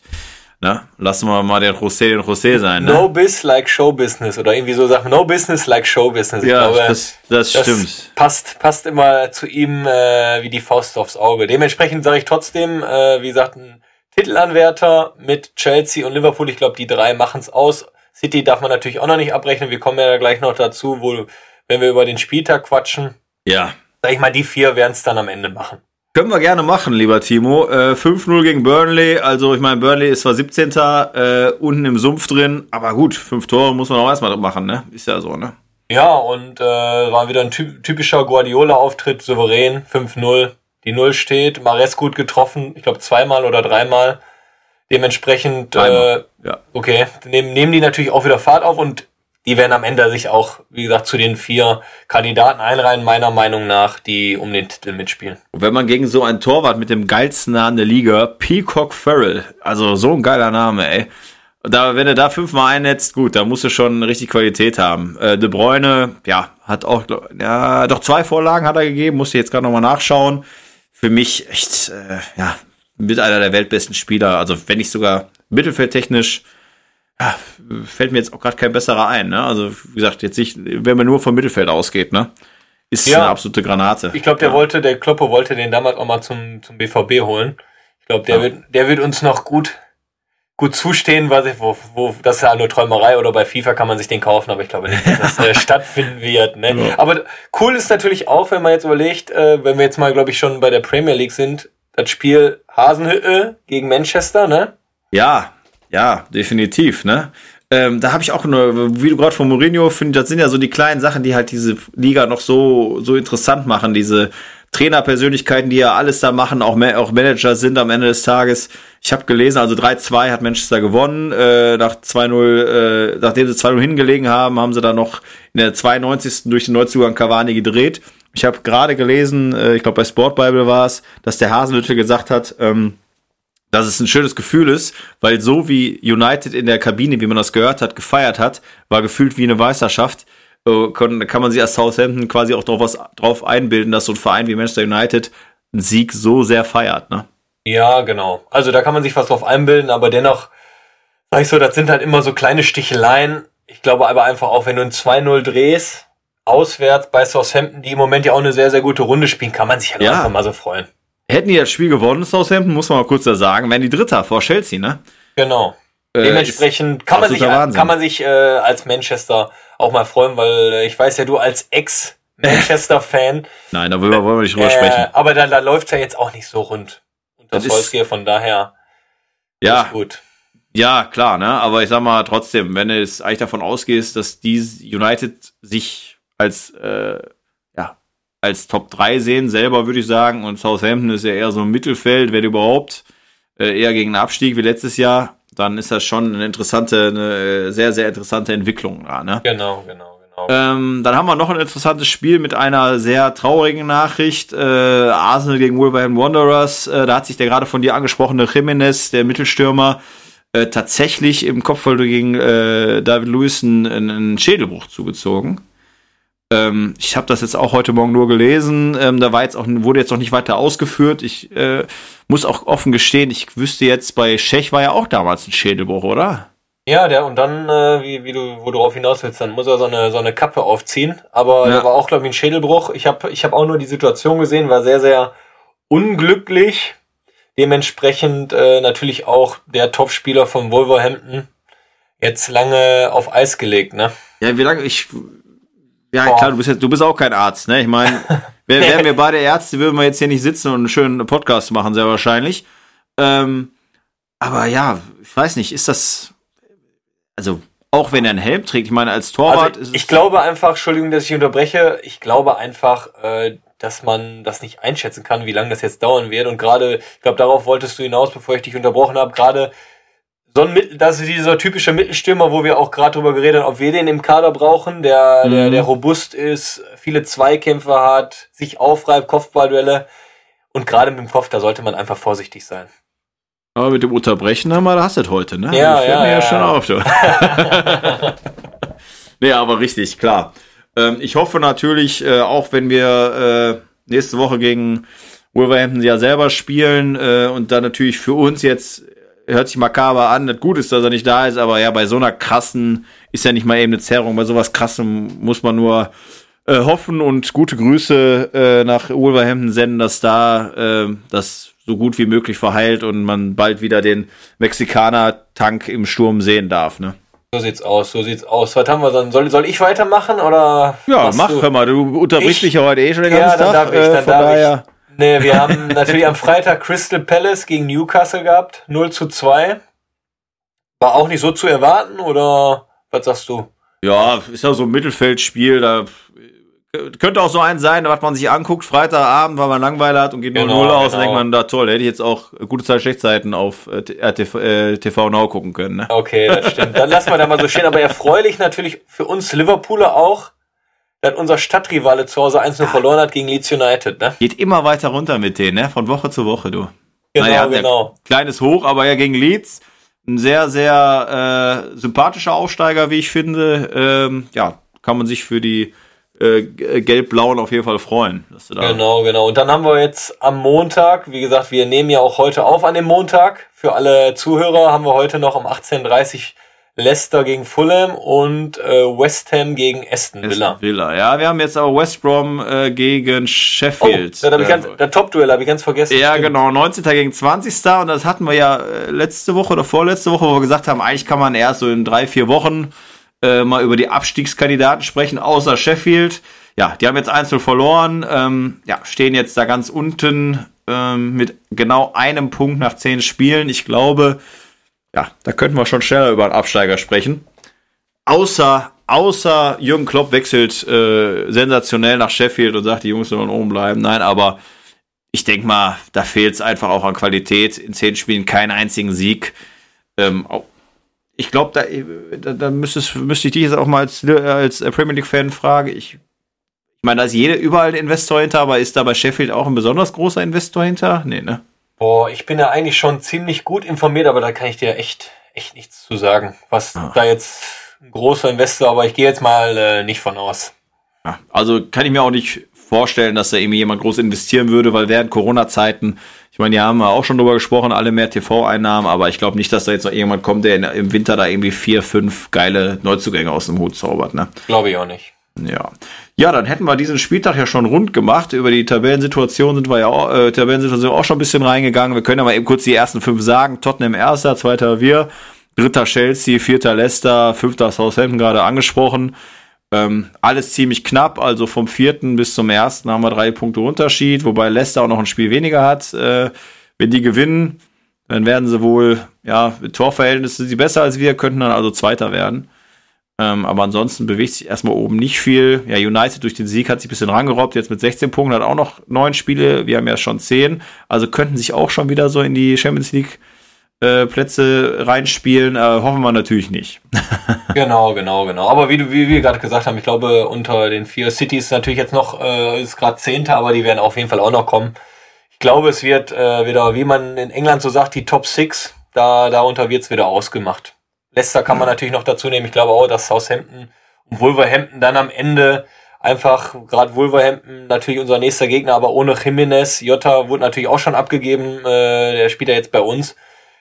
Ne? Lassen wir mal den José den José sein. Ne? No biz like show business oder irgendwie so Sachen. No business like show business. Ja, glaube, das, das, das stimmt. Passt, passt immer zu ihm äh, wie die Faust aufs Auge. Dementsprechend sage ich trotzdem, äh, wie gesagt, ein Titelanwärter mit Chelsea und Liverpool. Ich glaube, die drei machen es aus. City darf man natürlich auch noch nicht abrechnen. Wir kommen ja gleich noch dazu, wo, wenn wir über den Spieltag quatschen. Ja. Sag ich mal, die vier werden es dann am Ende machen. Können wir gerne machen, lieber Timo. Äh, 5-0 gegen Burnley. Also, ich meine, Burnley ist zwar 17. Äh, unten im Sumpf drin, aber gut, fünf Tore muss man auch erstmal machen, ne? Ist ja so, ne? Ja, und äh, war wieder ein typischer Guardiola-Auftritt, souverän, 5-0. Die Null steht, Mares gut getroffen, ich glaube zweimal oder dreimal. Dementsprechend, äh, ja. okay, nehmen, nehmen die natürlich auch wieder Fahrt auf und die werden am Ende sich auch, wie gesagt, zu den vier Kandidaten einreihen, meiner Meinung nach, die um den Titel mitspielen. Wenn man gegen so einen Torwart mit dem geilsten Namen der Liga, Peacock Farrell, also so ein geiler Name, ey. Da, wenn er da fünfmal einnetzt, gut, da musst du schon richtig Qualität haben. Äh, De Bruyne, ja, hat auch, ja, doch zwei Vorlagen hat er gegeben, musste jetzt gerade nochmal nachschauen. Für mich echt, äh, ja, mit einer der weltbesten Spieler, also wenn nicht sogar mittelfeldtechnisch, ja, fällt mir jetzt auch gerade kein besserer ein. Ne? Also wie gesagt, jetzt nicht, wenn man nur vom Mittelfeld ausgeht, ne? Ist ja, eine absolute Granate. Ich glaube, der ja. wollte, der Kloppe wollte den damals auch mal zum, zum BVB holen. Ich glaube, der ja. wird, der wird uns noch gut, gut zustehen, weil ich, wo, wo, das ist ja nur Träumerei oder bei FIFA kann man sich den kaufen, aber ich glaube nicht, dass das äh, stattfinden wird. Ne? Ja. Aber cool ist natürlich auch, wenn man jetzt überlegt, äh, wenn wir jetzt mal, glaube ich, schon bei der Premier League sind, das Spiel Hasenhütte gegen Manchester, ne? Ja, ja, definitiv, ne? Ähm, da habe ich auch nur, wie du gerade von Mourinho findest, das sind ja so die kleinen Sachen, die halt diese Liga noch so, so interessant machen, diese Trainerpersönlichkeiten, die ja alles da machen, auch, auch Manager sind am Ende des Tages. Ich habe gelesen, also 3-2 hat Manchester gewonnen, äh, nach 2-0, äh, nachdem sie 2-0 hingelegen haben, haben sie dann noch in der 92. durch den Neuzugang Cavani gedreht. Ich habe gerade gelesen, äh, ich glaube bei Sport Bible war es, dass der Hasenhüttl gesagt hat, ähm, dass es ein schönes Gefühl ist, weil so wie United in der Kabine, wie man das gehört hat, gefeiert hat, war gefühlt wie eine Meisterschaft. Kann, kann man sich als Southampton quasi auch drauf, was, drauf einbilden, dass so ein Verein wie Manchester United einen Sieg so sehr feiert, ne? Ja, genau. Also da kann man sich was drauf einbilden, aber dennoch, sag ich so, das sind halt immer so kleine Sticheleien. Ich glaube aber einfach auch, wenn du ein 2-0 drehst, auswärts bei Southampton, die im Moment ja auch eine sehr, sehr gute Runde spielen, kann man sich halt ja. einfach mal so freuen. Hätten die das Spiel gewonnen, Southampton, muss man mal kurz da sagen, wären die Dritter vor Chelsea, ne? Genau. Äh, Dementsprechend kann man, sich, kann man sich äh, als Manchester auch mal freuen, weil äh, ich weiß ja, du als Ex-Manchester-Fan. Nein, da wollen wir, nicht drüber äh, sprechen. Aber da, da läuft ja jetzt auch nicht so rund. Und das, das Solskjaer, von daher ja, ist gut. Ja, klar, ne? Aber ich sag mal trotzdem, wenn du jetzt eigentlich davon ausgehst, dass die United sich als äh, als Top 3 sehen, selber würde ich sagen. Und Southampton ist ja eher so ein Mittelfeld, wenn überhaupt. äh, eher gegen einen Abstieg wie letztes Jahr, dann ist das schon eine interessante, eine sehr, sehr interessante Entwicklung da, ne? Genau, genau. genau. Ähm, dann haben wir noch ein interessantes Spiel mit einer sehr traurigen Nachricht. Äh, Arsenal gegen Wolverhampton Wanderers. Äh, da hat sich der gerade von dir angesprochene Jimenez, der Mittelstürmer, äh, tatsächlich im Kopfball gegen äh, David Lewis einen, einen Schädelbruch zugezogen. Ähm, ich habe das jetzt auch heute Morgen nur gelesen. Ähm, da war jetzt auch, wurde jetzt noch nicht weiter ausgeführt. Ich äh, muss auch offen gestehen, ich wüsste jetzt, bei Schech war ja auch damals ein Schädelbruch, oder? Ja, der und dann, äh, wie, wie du, wo du darauf hinaus willst, dann muss er so eine, so eine Kappe aufziehen. Aber Ja. da war auch, glaube ich, ein Schädelbruch. Ich habe ich hab auch nur die Situation gesehen, war sehr, sehr unglücklich. Dementsprechend äh, natürlich auch der Topspieler von Wolverhampton jetzt lange auf Eis gelegt, ne? Ja, wie lange ich. Ja, Boah. klar, du bist jetzt, du bist auch kein Arzt, ne? Ich meine, wär, wären wir beide Ärzte, würden wir jetzt hier nicht sitzen und einen schönen Podcast machen, sehr wahrscheinlich. Ähm, aber ja, ich weiß nicht, ist das. Also, auch wenn er einen Helm trägt, ich meine, als Torwart Also ist ich glaube einfach, Entschuldigung, dass ich unterbreche, ich glaube einfach, äh, dass man das nicht einschätzen kann, wie lange das jetzt dauern wird. Und gerade, ich glaube, darauf wolltest du hinaus, bevor ich dich unterbrochen habe, gerade so ein Mittel, das ist dieser typische Mittelstürmer, wo wir auch gerade drüber geredet haben, ob wir den im Kader brauchen, der, der, Mhm. der robust ist, viele Zweikämpfe hat, sich aufreibt, Kopfballduelle. Und gerade mit dem Kopf, da sollte man einfach vorsichtig sein. Aber mit dem Unterbrechen haben wir, das heute, ne? Ja, Das ja, mir ja, schon ja. auf, du. nee, aber richtig, klar. Ähm, ich hoffe natürlich, äh, auch wenn wir äh, nächste Woche gegen Wolverhampton ja selber spielen äh, und dann natürlich für uns jetzt hört sich makaber an, das gut ist, dass er nicht da ist, aber ja, bei so einer krassen ist ja nicht mal eben eine Zerrung, bei sowas krassem muss man nur äh, hoffen und gute Grüße äh, nach Wolverhampton senden, dass da äh, das so gut wie möglich verheilt und man bald wieder den Mexikaner-Tank im Sturm sehen darf, ne? So sieht's aus, so sieht's aus. Was haben wir dann? Soll, soll ich weitermachen oder? Ja, mach, du? hör mal, du unterbrichst Ich- mich ja heute eh schon den Ja, ganzen dann Tag. ich, äh, von darf daher, ich. Nee, wir haben natürlich am Freitag Crystal Palace gegen Newcastle gehabt, 0 zu 2. War auch nicht so zu erwarten, oder was sagst du? ja, ist ja so ein Mittelfeldspiel, da äh, könnte auch so ein sein, was man sich anguckt, Freitagabend, weil man Langweile hat und geht 0-0 Genau, aus, genau. dann denkt man, da toll, da hätte ich jetzt auch gute Zeit, Schlechtzeiten auf äh, RTV, äh, TV Now gucken können, ne? Okay, das stimmt. Dann lassen wir da mal so stehen. Aber erfreulich natürlich für uns Liverpooler auch, dass unser Stadtrivale zu Hause 1-0 verloren hat gegen Leeds United, ne? Geht immer weiter runter mit denen, ne? Von Woche zu Woche, du. Genau, der- genau. Kleines Hoch, aber ja gegen Leeds. Ein sehr, sehr äh, sympathischer Aufsteiger, wie ich finde. Ähm, ja, kann man sich für die äh, Gelb-Blauen auf jeden Fall freuen. Dass du da Genau, genau. Und dann haben wir jetzt am Montag, wie gesagt, wir nehmen ja auch heute auf an dem Montag. Für alle Zuhörer haben wir heute noch um 18.30 Uhr Leicester gegen Fulham und äh, West Ham gegen Aston Villa. Aston Villa. Ja, wir haben jetzt aber West Brom äh, gegen Oh, Sheffield. das hab ich Äh, Top-Duell habe ich ganz vergessen. Ja, Stimmt. genau, 19. gegen 20. Und das hatten wir ja äh, letzte Woche oder vorletzte Woche, wo wir gesagt haben, eigentlich kann man erst so in drei, vier Wochen äh, mal über die Abstiegskandidaten sprechen, außer Sheffield. Ja, die haben jetzt einzeln verloren, ähm, ja, stehen jetzt da ganz unten ähm, mit genau einem Punkt nach zehn Spielen. Ich glaube, ja, da könnten wir schon schneller über einen Absteiger sprechen. Außer, außer Jürgen Klopp wechselt äh, sensationell nach Sheffield und sagt, die Jungs sollen oben bleiben. Nein, aber ich denke mal, da fehlt es einfach auch an Qualität. In zehn Spielen keinen einzigen Sieg. Ähm, ich glaube, da, da, da müsste ich dich jetzt auch mal als, als Premier League-Fan fragen. Ich, ich meine, da ist jeder überall Investor hinter, aber ist da bei Sheffield auch ein besonders großer Investor hinter? Nee, ne? Boah, ich bin ja eigentlich schon ziemlich gut informiert, aber da kann ich dir echt, echt nichts zu sagen. Was Ah. da jetzt ein großer Investor, aber ich gehe jetzt mal äh, nicht von aus. Ja, also kann ich mir auch nicht vorstellen, dass da irgendwie jemand groß investieren würde, weil während Corona-Zeiten, ich meine, die haben wir auch schon drüber gesprochen, alle mehr TV-Einnahmen, aber ich glaube nicht, dass da jetzt noch jemand kommt, der in, im Winter da irgendwie vier, fünf geile Neuzugänge aus dem Hut zaubert, ne? Glaube ich auch nicht. Ja. Ja, dann hätten wir diesen Spieltag ja schon rund gemacht. Über die Tabellensituation sind wir ja auch, äh, Tabellensituation auch schon ein bisschen reingegangen. Wir können ja mal eben kurz die ersten fünf sagen. Tottenham erster, zweiter wir, dritter Chelsea, vierter Leicester, fünfter Southampton gerade angesprochen. Ähm, alles ziemlich knapp, also vom vierten bis zum ersten haben wir drei Punkte Unterschied, wobei Leicester auch noch ein Spiel weniger hat. Äh, wenn die gewinnen, dann werden sie wohl, ja, mit Torverhältnissen sind sie besser als wir, könnten dann also Zweiter werden. Ähm, aber ansonsten bewegt sich erstmal oben nicht viel. Ja, United durch den Sieg hat sich ein bisschen rangerobbt, jetzt mit 16 Punkten, hat auch noch neun Spiele, wir haben ja schon zehn. Also könnten sich auch schon wieder so in die Champions League äh, Plätze reinspielen, äh, hoffen wir natürlich nicht. genau, genau, genau. Aber wie, du, wie wir gerade gesagt haben, ich glaube, unter den vier Cities natürlich jetzt noch, äh, ist gerade Zehnter, aber die werden auf jeden Fall auch noch kommen. Ich glaube, es wird äh, wieder, wie man in England so sagt, die Top Six, da, darunter wird's wieder ausgemacht. Leicester kann man natürlich noch dazu nehmen. Ich glaube auch, dass Southampton und Wolverhampton dann am Ende einfach, gerade Wolverhampton, natürlich unser nächster Gegner, aber ohne Jimenez, Jota wurde natürlich auch schon abgegeben, äh, der spielt ja jetzt bei uns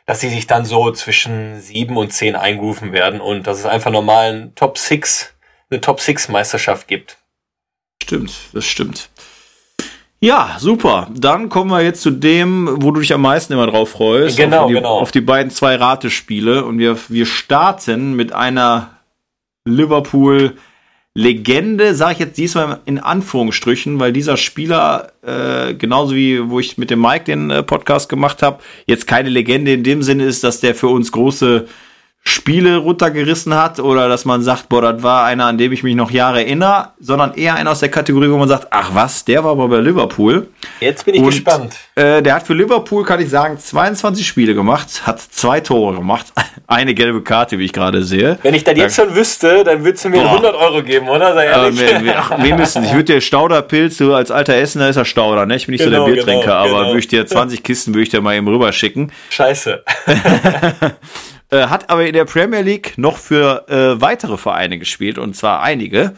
dass sie sich dann so zwischen sieben und zehn eingrooven werden und dass es einfach normal ein Top 6, eine Top 6 Meisterschaft gibt. Stimmt, das stimmt. Ja, super. Dann kommen wir jetzt zu dem, wo du dich am meisten immer drauf freust. Genau, auf die, genau. Auf die beiden zwei Ratespiele. Und wir, wir starten mit einer Liverpool Legende, sage ich jetzt diesmal in Anführungsstrichen, weil dieser Spieler, äh, genauso wie wo ich mit dem Mike den äh, Podcast gemacht habe, jetzt keine Legende in dem Sinne ist, dass der für uns große Spiele runtergerissen hat oder dass man sagt, boah, das war einer, an dem ich mich noch Jahre erinnere, sondern eher einer aus der Kategorie, wo man sagt, ach was, der war aber bei Liverpool. Jetzt bin ich Und, gespannt. Äh, der hat für Liverpool, kann ich sagen, 22 Spiele gemacht, hat zwei Tore gemacht, eine gelbe Karte, wie ich gerade sehe. Wenn ich das jetzt schon wüsste, dann würdest du mir boah. 100 Euro geben, oder? Sei ehrlich. Äh, wir, ach, mindestens. Ich würde dir Stauderpilz, du als alter Essener ist er Stauder, ne? Ich bin nicht genau, so der genau, Biertrinker, genau, aber genau. würde ich dir 20 Kisten, würde ich dir mal eben rüberschicken. Scheiße. Äh, hat aber in der Premier League noch für äh, weitere Vereine gespielt und zwar einige.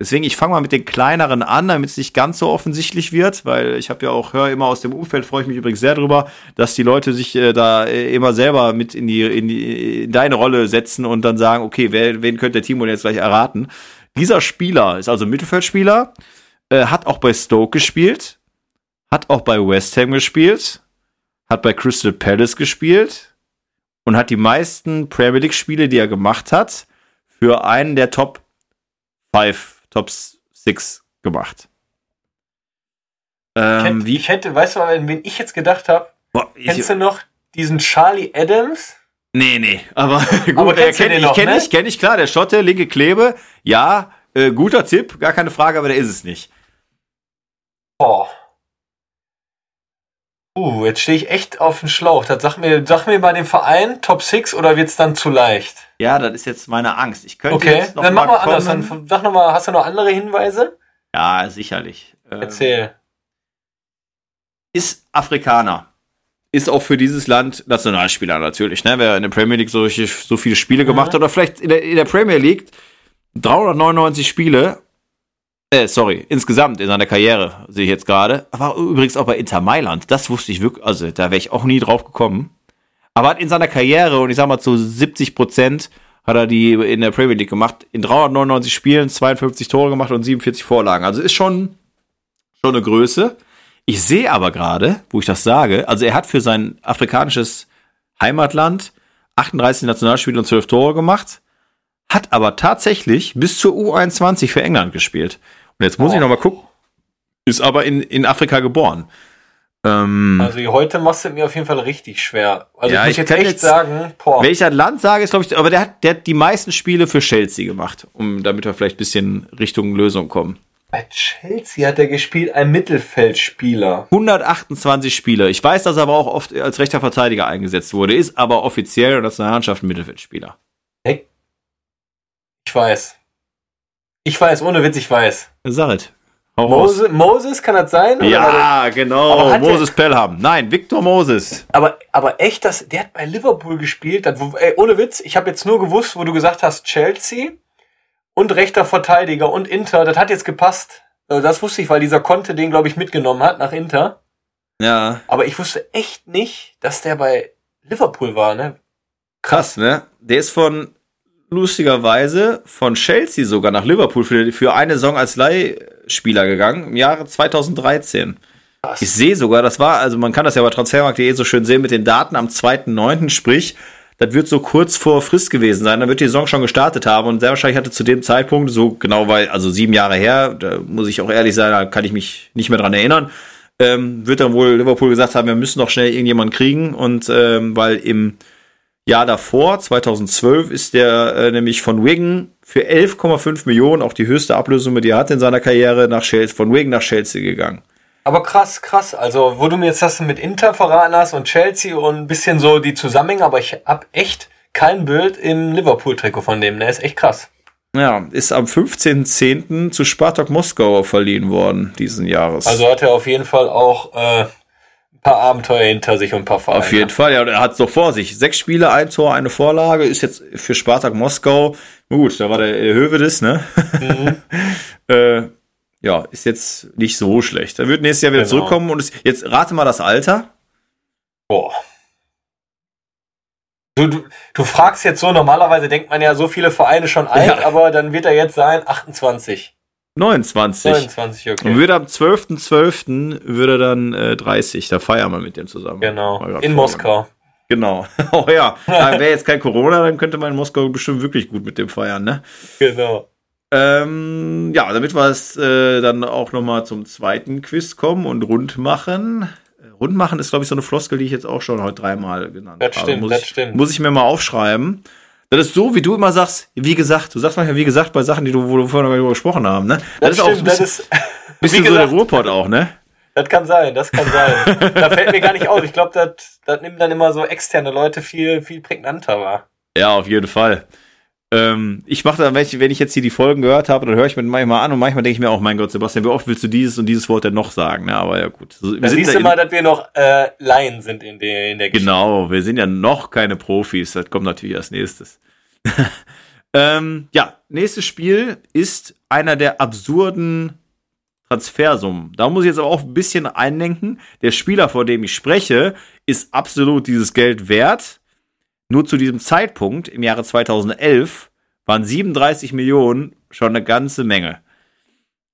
Deswegen, ich fange mal mit den kleineren an, damit es nicht ganz so offensichtlich wird, weil ich habe ja auch, höre immer aus dem Umfeld, freue ich mich übrigens sehr drüber, dass die Leute sich äh, da äh, immer selber mit in die, in die in deine Rolle setzen und dann sagen, okay, wer, wen könnte der Timo jetzt gleich erraten? Dieser Spieler ist also Mittelfeldspieler, äh, hat auch bei Stoke gespielt, hat auch bei West Ham gespielt, hat bei Crystal Palace gespielt, und hat die meisten Premier League Spiele, die er gemacht hat, für einen der Top 5, Top 6 gemacht. Ähm, ich, hätte, ich hätte, weißt du, an wen ich jetzt gedacht habe? Kennst du noch diesen Charlie Adams? Nee, nee, aber gut, aber kenn, ich noch, kenne ne? ich, kenne ich klar, der Schotte, linke Klebe, ja, äh, guter Tipp, gar keine Frage, aber der ist es nicht. Boah. Uh, jetzt stehe ich echt auf dem Schlauch. Das sag mir, sag mir mal den Verein, Top 6 oder wird's dann zu leicht? Ja, das ist jetzt meine Angst. Ich könnte okay, jetzt noch dann mach mal, anders. Dann sag noch mal, hast du noch andere Hinweise? Ja, sicherlich. Ähm, Erzähl. Ist Afrikaner. Ist auch für dieses Land Nationalspieler natürlich, ne? Wer in der Premier League solche, so viele Spiele gemacht mhm. hat oder vielleicht in der, in der Premier League 399 Spiele äh, sorry, insgesamt in seiner Karriere, sehe ich jetzt gerade. War übrigens auch bei Inter Mailand. Das wusste ich wirklich, also da wäre ich auch nie drauf gekommen. Aber hat in seiner Karriere, und ich sag mal zu 70 Prozent, hat er die in der Premier League gemacht. In 399 Spielen 52 Tore gemacht und 47 Vorlagen. Also ist schon, schon eine Größe. Ich sehe aber gerade, wo ich das sage, also er hat für sein afrikanisches Heimatland 38 Nationalspiele und 12 Tore gemacht, hat aber tatsächlich bis zur U21 für England gespielt. Und jetzt muss oh. ich noch mal gucken. Ist aber in, in Afrika geboren. Ähm, also heute machst du mir auf jeden Fall richtig schwer. Also ja, ich muss jetzt echt jetzt, sagen, boah. Welcher Land sage, ist glaube ich, aber der hat, der hat die meisten Spiele für Chelsea gemacht, um damit wir vielleicht ein bisschen Richtung Lösung kommen. Bei Chelsea hat er gespielt, ein Mittelfeldspieler. 128 Spiele. Ich weiß, dass er aber auch oft als rechter Verteidiger eingesetzt wurde, ist aber offiziell in der Nationalmannschaft ein Mittelfeldspieler. Ich weiß. Ich weiß, ohne Witz, ich weiß. Sag Mose, Moses, kann das sein? Ja, genau. Moses Pelham. Nein, Victor Moses. Aber, aber echt, das, der hat bei Liverpool gespielt. Das, ey, ohne Witz, ich habe jetzt nur gewusst, wo du gesagt hast, Chelsea und rechter Verteidiger und Inter. Das hat jetzt gepasst. Also das wusste ich, weil dieser Conte den, glaube ich, mitgenommen hat nach Inter. Ja. Aber ich wusste echt nicht, dass der bei Liverpool war, ne? Krass, ne? Der ist von lustigerweise von Chelsea sogar nach Liverpool für, für eine Saison als Leihspieler gegangen im Jahre 2013. Was? Ich sehe sogar, das war, also man kann das ja bei transfermarkt.de so schön sehen mit den Daten am 2.9., sprich, das wird so kurz vor Frist gewesen sein. Dann wird die Saison schon gestartet haben und sehr wahrscheinlich hatte zu dem Zeitpunkt, so genau weil, also sieben Jahre her, da muss ich auch ehrlich sein, da kann ich mich nicht mehr dran erinnern, ähm, wird dann wohl Liverpool gesagt haben, wir müssen noch schnell irgendjemanden kriegen und ähm, weil im Jahr davor, 2012, ist der äh, nämlich von Wigan für 11,5 Millionen, auch die höchste Ablösung, die er hat in seiner Karriere, nach Chelsea, von Wigan nach Chelsea gegangen. Aber krass, krass. Also, wo du mir jetzt das mit Inter verraten hast und Chelsea und ein bisschen so die Zusammenhänge, aber ich hab echt kein Bild im Liverpool-Trikot von dem. Der ist echt krass. Ja, ist am 15.10. zu Spartak Moskau verliehen worden, diesen Jahres. Also hat er auf jeden Fall auch äh, paar Abenteuer hinter sich und ein paar Vereine. Auf jeden Fall, ja, er hat es doch vor sich. Sechs Spiele, ein Tor, eine Vorlage, ist jetzt für Spartak Moskau. Gut, da war der Hövedes, ne? Mhm. äh, ja, ist jetzt nicht so schlecht. Er wird nächstes Jahr wieder genau. zurückkommen und ist, jetzt rate mal das Alter. Boah. Du, du, du fragst jetzt so, normalerweise denkt man ja so viele Vereine schon alt, ja. aber dann wird er jetzt sein 28. 29. 29, okay. Und würde am 12.12. .12. würde er dann äh, 30. Da feiern wir mit dem zusammen. Genau. In Moskau. Genau. Oh ja. Wäre jetzt kein Corona, dann könnte man in Moskau bestimmt wirklich gut mit dem feiern, ne? Genau. Ähm, ja, damit wir es äh, dann auch nochmal zum zweiten Quiz kommen und rund machen. Rund machen ist, glaube ich, so eine Floskel, die ich jetzt auch schon heute dreimal genannt das habe. Stimmt, muss das ich, stimmt. Muss ich mir mal aufschreiben. Das ist so, wie du immer sagst, wie gesagt. Du sagst manchmal, wie gesagt, bei Sachen, die du, wo wir vorhin darüber gesprochen haben, ne? Das, das ist auch ein bisschen, das ist, bisschen so der Ruhrpott auch, ne? Das kann sein, das kann sein. da fällt mir gar nicht auf. Ich glaube, das, das nimmt dann immer so externe Leute viel, viel prägnanter wahr. Ja, auf jeden Fall. Ähm, ich mache dann, wenn ich, wenn ich jetzt hier die Folgen gehört habe, dann höre ich mir manchmal an und manchmal denke ich mir auch, mein Gott, Sebastian, wie oft willst du dieses und dieses Wort denn noch sagen? Ne? Aber ja gut. So, wir da siehst du mal, dass wir noch äh, Laien sind in der, in der Geschichte. Genau, wir sind ja noch keine Profis. Das kommt natürlich als nächstes. ähm, ja, nächstes Spiel ist einer der absurden Transfersummen. Da muss ich jetzt aber auch ein bisschen einlenken. Der Spieler, vor dem ich spreche, ist absolut dieses Geld wert nur zu diesem Zeitpunkt im Jahre 2011 waren 37 Millionen schon eine ganze Menge.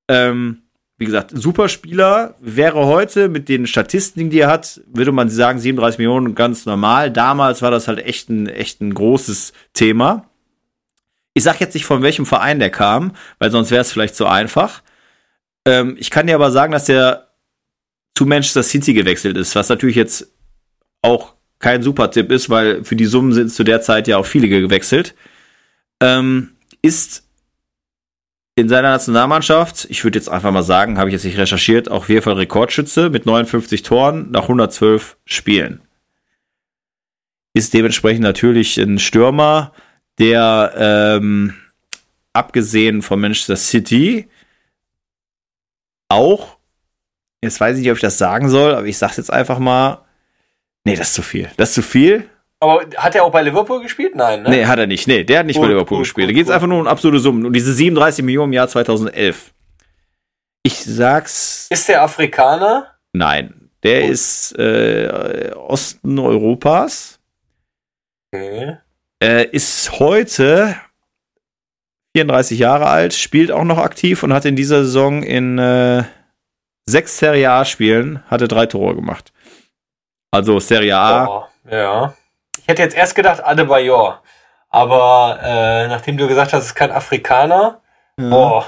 Ähm, wie gesagt, super Spieler wäre heute mit den Statistiken, die er hat, würde man sagen 37 Millionen ganz normal. Damals war das halt echt ein, echt ein großes Thema. Ich sag jetzt nicht von welchem Verein der kam, weil sonst wäre es vielleicht zu einfach. Ähm, ich kann dir aber sagen, dass der zu Manchester City gewechselt ist, was natürlich jetzt auch kein super Tipp ist, weil für die Summen sind zu der Zeit ja auch viele gewechselt, ähm, ist in seiner Nationalmannschaft, ich würde jetzt einfach mal sagen, habe ich jetzt nicht recherchiert, auch jeden Fall Rekordschütze mit 59 Toren nach 112 Spielen. Ist dementsprechend natürlich ein Stürmer, der ähm, abgesehen von Manchester City auch, jetzt weiß ich nicht, ob ich das sagen soll, aber ich sage jetzt einfach mal, Nee, das ist zu viel. Das ist zu viel. Aber hat er auch bei Liverpool gespielt? Nein, ne? Nee, hat er nicht. Nee, der hat nicht gut, bei Liverpool gut, gespielt. Gut, da geht es einfach nur um absolute Summen. Und diese 37 Millionen im Jahr 2011. Ich sag's. Ist der Afrikaner? Nein. Der ist äh, Osten Europas. Okay. Er ist heute 34 Jahre alt, spielt auch noch aktiv und hat in dieser Saison in äh, sechs Serie A-Spielen hatte drei Tore gemacht. Also Serie A. Oh, ja. Ich hätte jetzt erst gedacht Adebayor. Aber äh, nachdem du gesagt hast, es ist kein Afrikaner, ja. boah,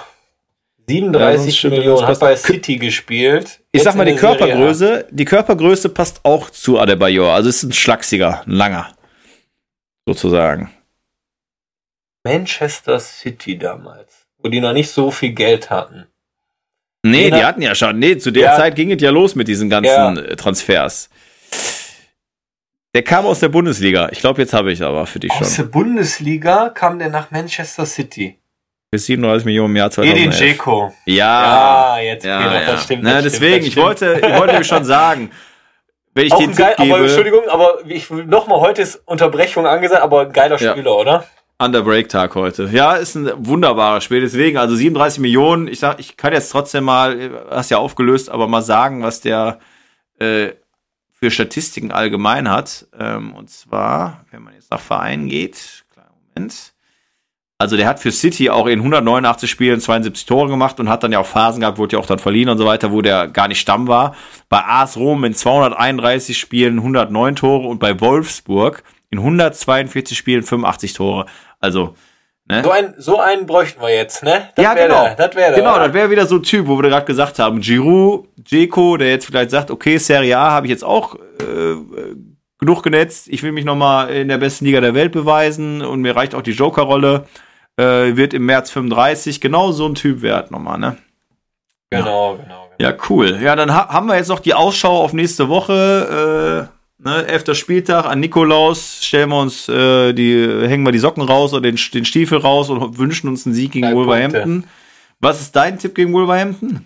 37 ja, Millionen, hat bei City gespielt. Ich sag mal, die Körpergröße, die Körpergröße passt auch zu Adebayor. Also es ist ein schlachsiger, ein langer. Sozusagen. Manchester City damals, wo die noch nicht so viel Geld hatten. Nee, die hatten ja schon. Nee, zu der ja, Zeit ging es ja los mit diesen ganzen ja. Transfers. Der kam aus der Bundesliga. Ich glaube, jetzt habe ich aber für dich schon. Aus der Bundesliga kam der nach Manchester City. Bis 37 Millionen im Jahr 2011. Edin Dzeko. Ja. Ja, jetzt ja, ja. das stimmt. Das Na, deswegen, stimmt, das stimmt. ich wollte, ich wollte schon sagen, wenn ich Auch den geil, gebe, aber Entschuldigung, aber ich nochmal, heute ist Unterbrechung angesagt, aber ein geiler Spieler, ja. oder? Under Break Tag heute. Ja, ist ein wunderbarer Spiel. Deswegen, also 37 Millionen. Ich sag, ich kann jetzt trotzdem mal, hast ja aufgelöst, aber mal sagen, was der äh, für Statistiken allgemein hat. Ähm, und zwar, wenn man jetzt nach Vereinen geht, kleinen Moment. Also der hat für City auch in 189 Spielen 72 Tore gemacht und hat dann ja auch Phasen gehabt, wurde ja auch dann verliehen und so weiter, wo der gar nicht Stamm war. Bei AS Rom in 231 Spielen 109 Tore und bei Wolfsburg in 142 Spielen 85 Tore. Also Ne? So, ein, so einen bräuchten wir jetzt, ne? Das ja, genau. Der, das wäre Genau, das wäre wieder so ein Typ, wo wir gerade gesagt haben, Giroud, Dzeko, der jetzt vielleicht sagt, okay, Serie A habe ich jetzt auch äh, genug genetzt, ich will mich nochmal in der besten Liga der Welt beweisen und mir reicht auch die Joker-Rolle, äh, wird im März 35, genau so ein Typ wert nochmal, ne? Genau, genau. genau. Ja, cool. Ja, dann ha haben wir jetzt noch die Ausschau auf nächste Woche. Äh, ne, elfter Spieltag an Nikolaus. Stellen wir uns äh, die, hängen wir die Socken raus oder den, den Stiefel raus und wünschen uns einen Sieg gegen Drei Wolverhampton. Was ist dein Tipp gegen Wolverhampton?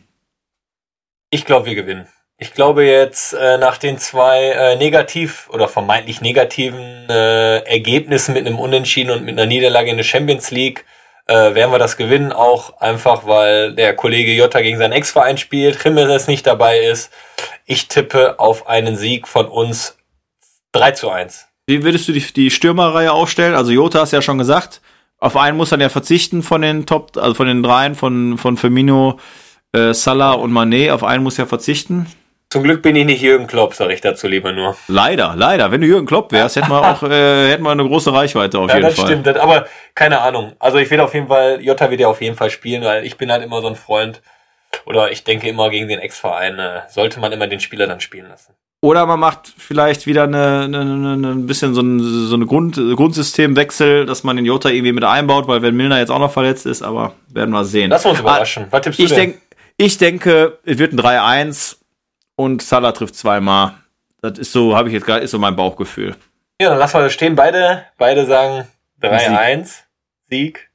Ich glaube, wir gewinnen. Ich glaube jetzt äh, nach den zwei äh, negativ oder vermeintlich negativen äh, Ergebnissen mit einem Unentschieden und mit einer Niederlage in der Champions League äh, werden wir das gewinnen, auch einfach weil der Kollege Jota gegen seinen Ex-Verein spielt, Jimenez nicht dabei ist. Ich tippe auf einen Sieg von uns 3 zu 1. Wie würdest du die, die Stürmerreihe aufstellen? Also Jota hast ja schon gesagt, auf einen muss man ja verzichten von den Top, also von den dreien, von, von Firmino, äh, Salah und Manet, auf einen muss ja verzichten. Zum Glück bin ich nicht Jürgen Klopp, sage ich dazu lieber nur. Leider, leider. Wenn du Jürgen Klopp wärst, hätten wir auch äh, hätten wir eine große Reichweite auf Ja, jeden das Fall. stimmt. Das, aber keine Ahnung. Also ich will auf jeden Fall, Jota wird ja auf jeden Fall spielen, weil ich bin halt immer so ein Freund. Oder ich denke immer gegen den Ex-Verein äh, sollte man immer den Spieler dann spielen lassen. Oder man macht vielleicht wieder eine, eine, eine, ein bisschen so ein, so eine Grund, Grundsystemwechsel, dass man den Jota irgendwie mit einbaut, weil wenn Milner jetzt auch noch verletzt ist, aber werden wir sehen. Lass uns überraschen. Was tippst du ich, denn? denk, ich denke, es wird ein 3-1 und Salah trifft zweimal. Das ist so, habe ich jetzt gerade, ist so mein Bauchgefühl. ja, dann lassen wir das stehen. Beide, beide sagen 3-1. Sieg.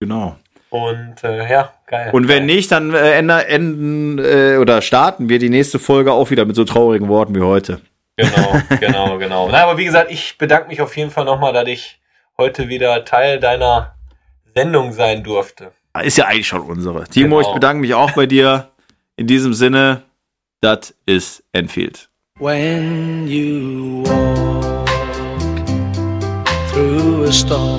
Genau. Und äh, ja, geil. Und wenn nicht, dann äh, enden äh, oder starten wir die nächste Folge auch wieder mit so traurigen Worten wie heute. Genau, genau, genau. Na, aber wie gesagt, ich bedanke mich auf jeden Fall nochmal, dass ich heute wieder Teil deiner Sendung sein durfte. Ist ja eigentlich schon unsere. Timo, Genau. ich bedanke mich auch bei dir. In diesem Sinne, das ist Enfield. When you walk through a storm,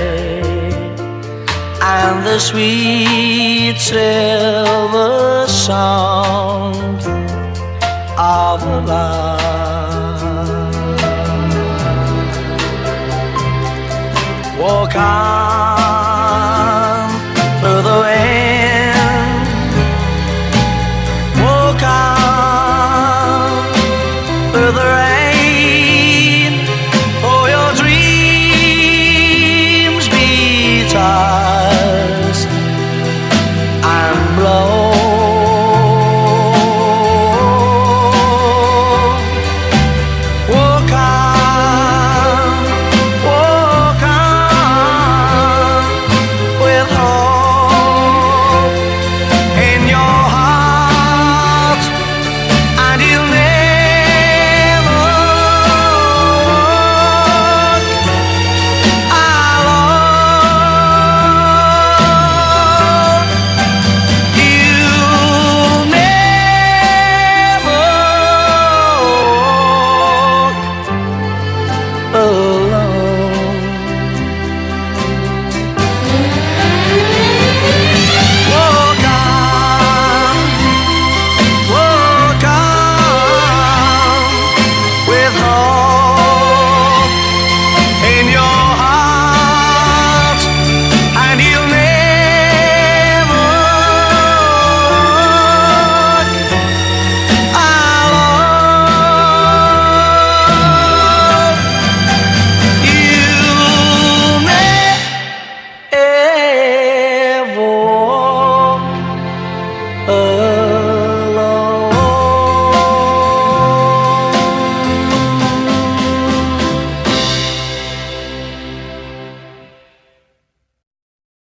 and the sweet silver sound of love. Walk on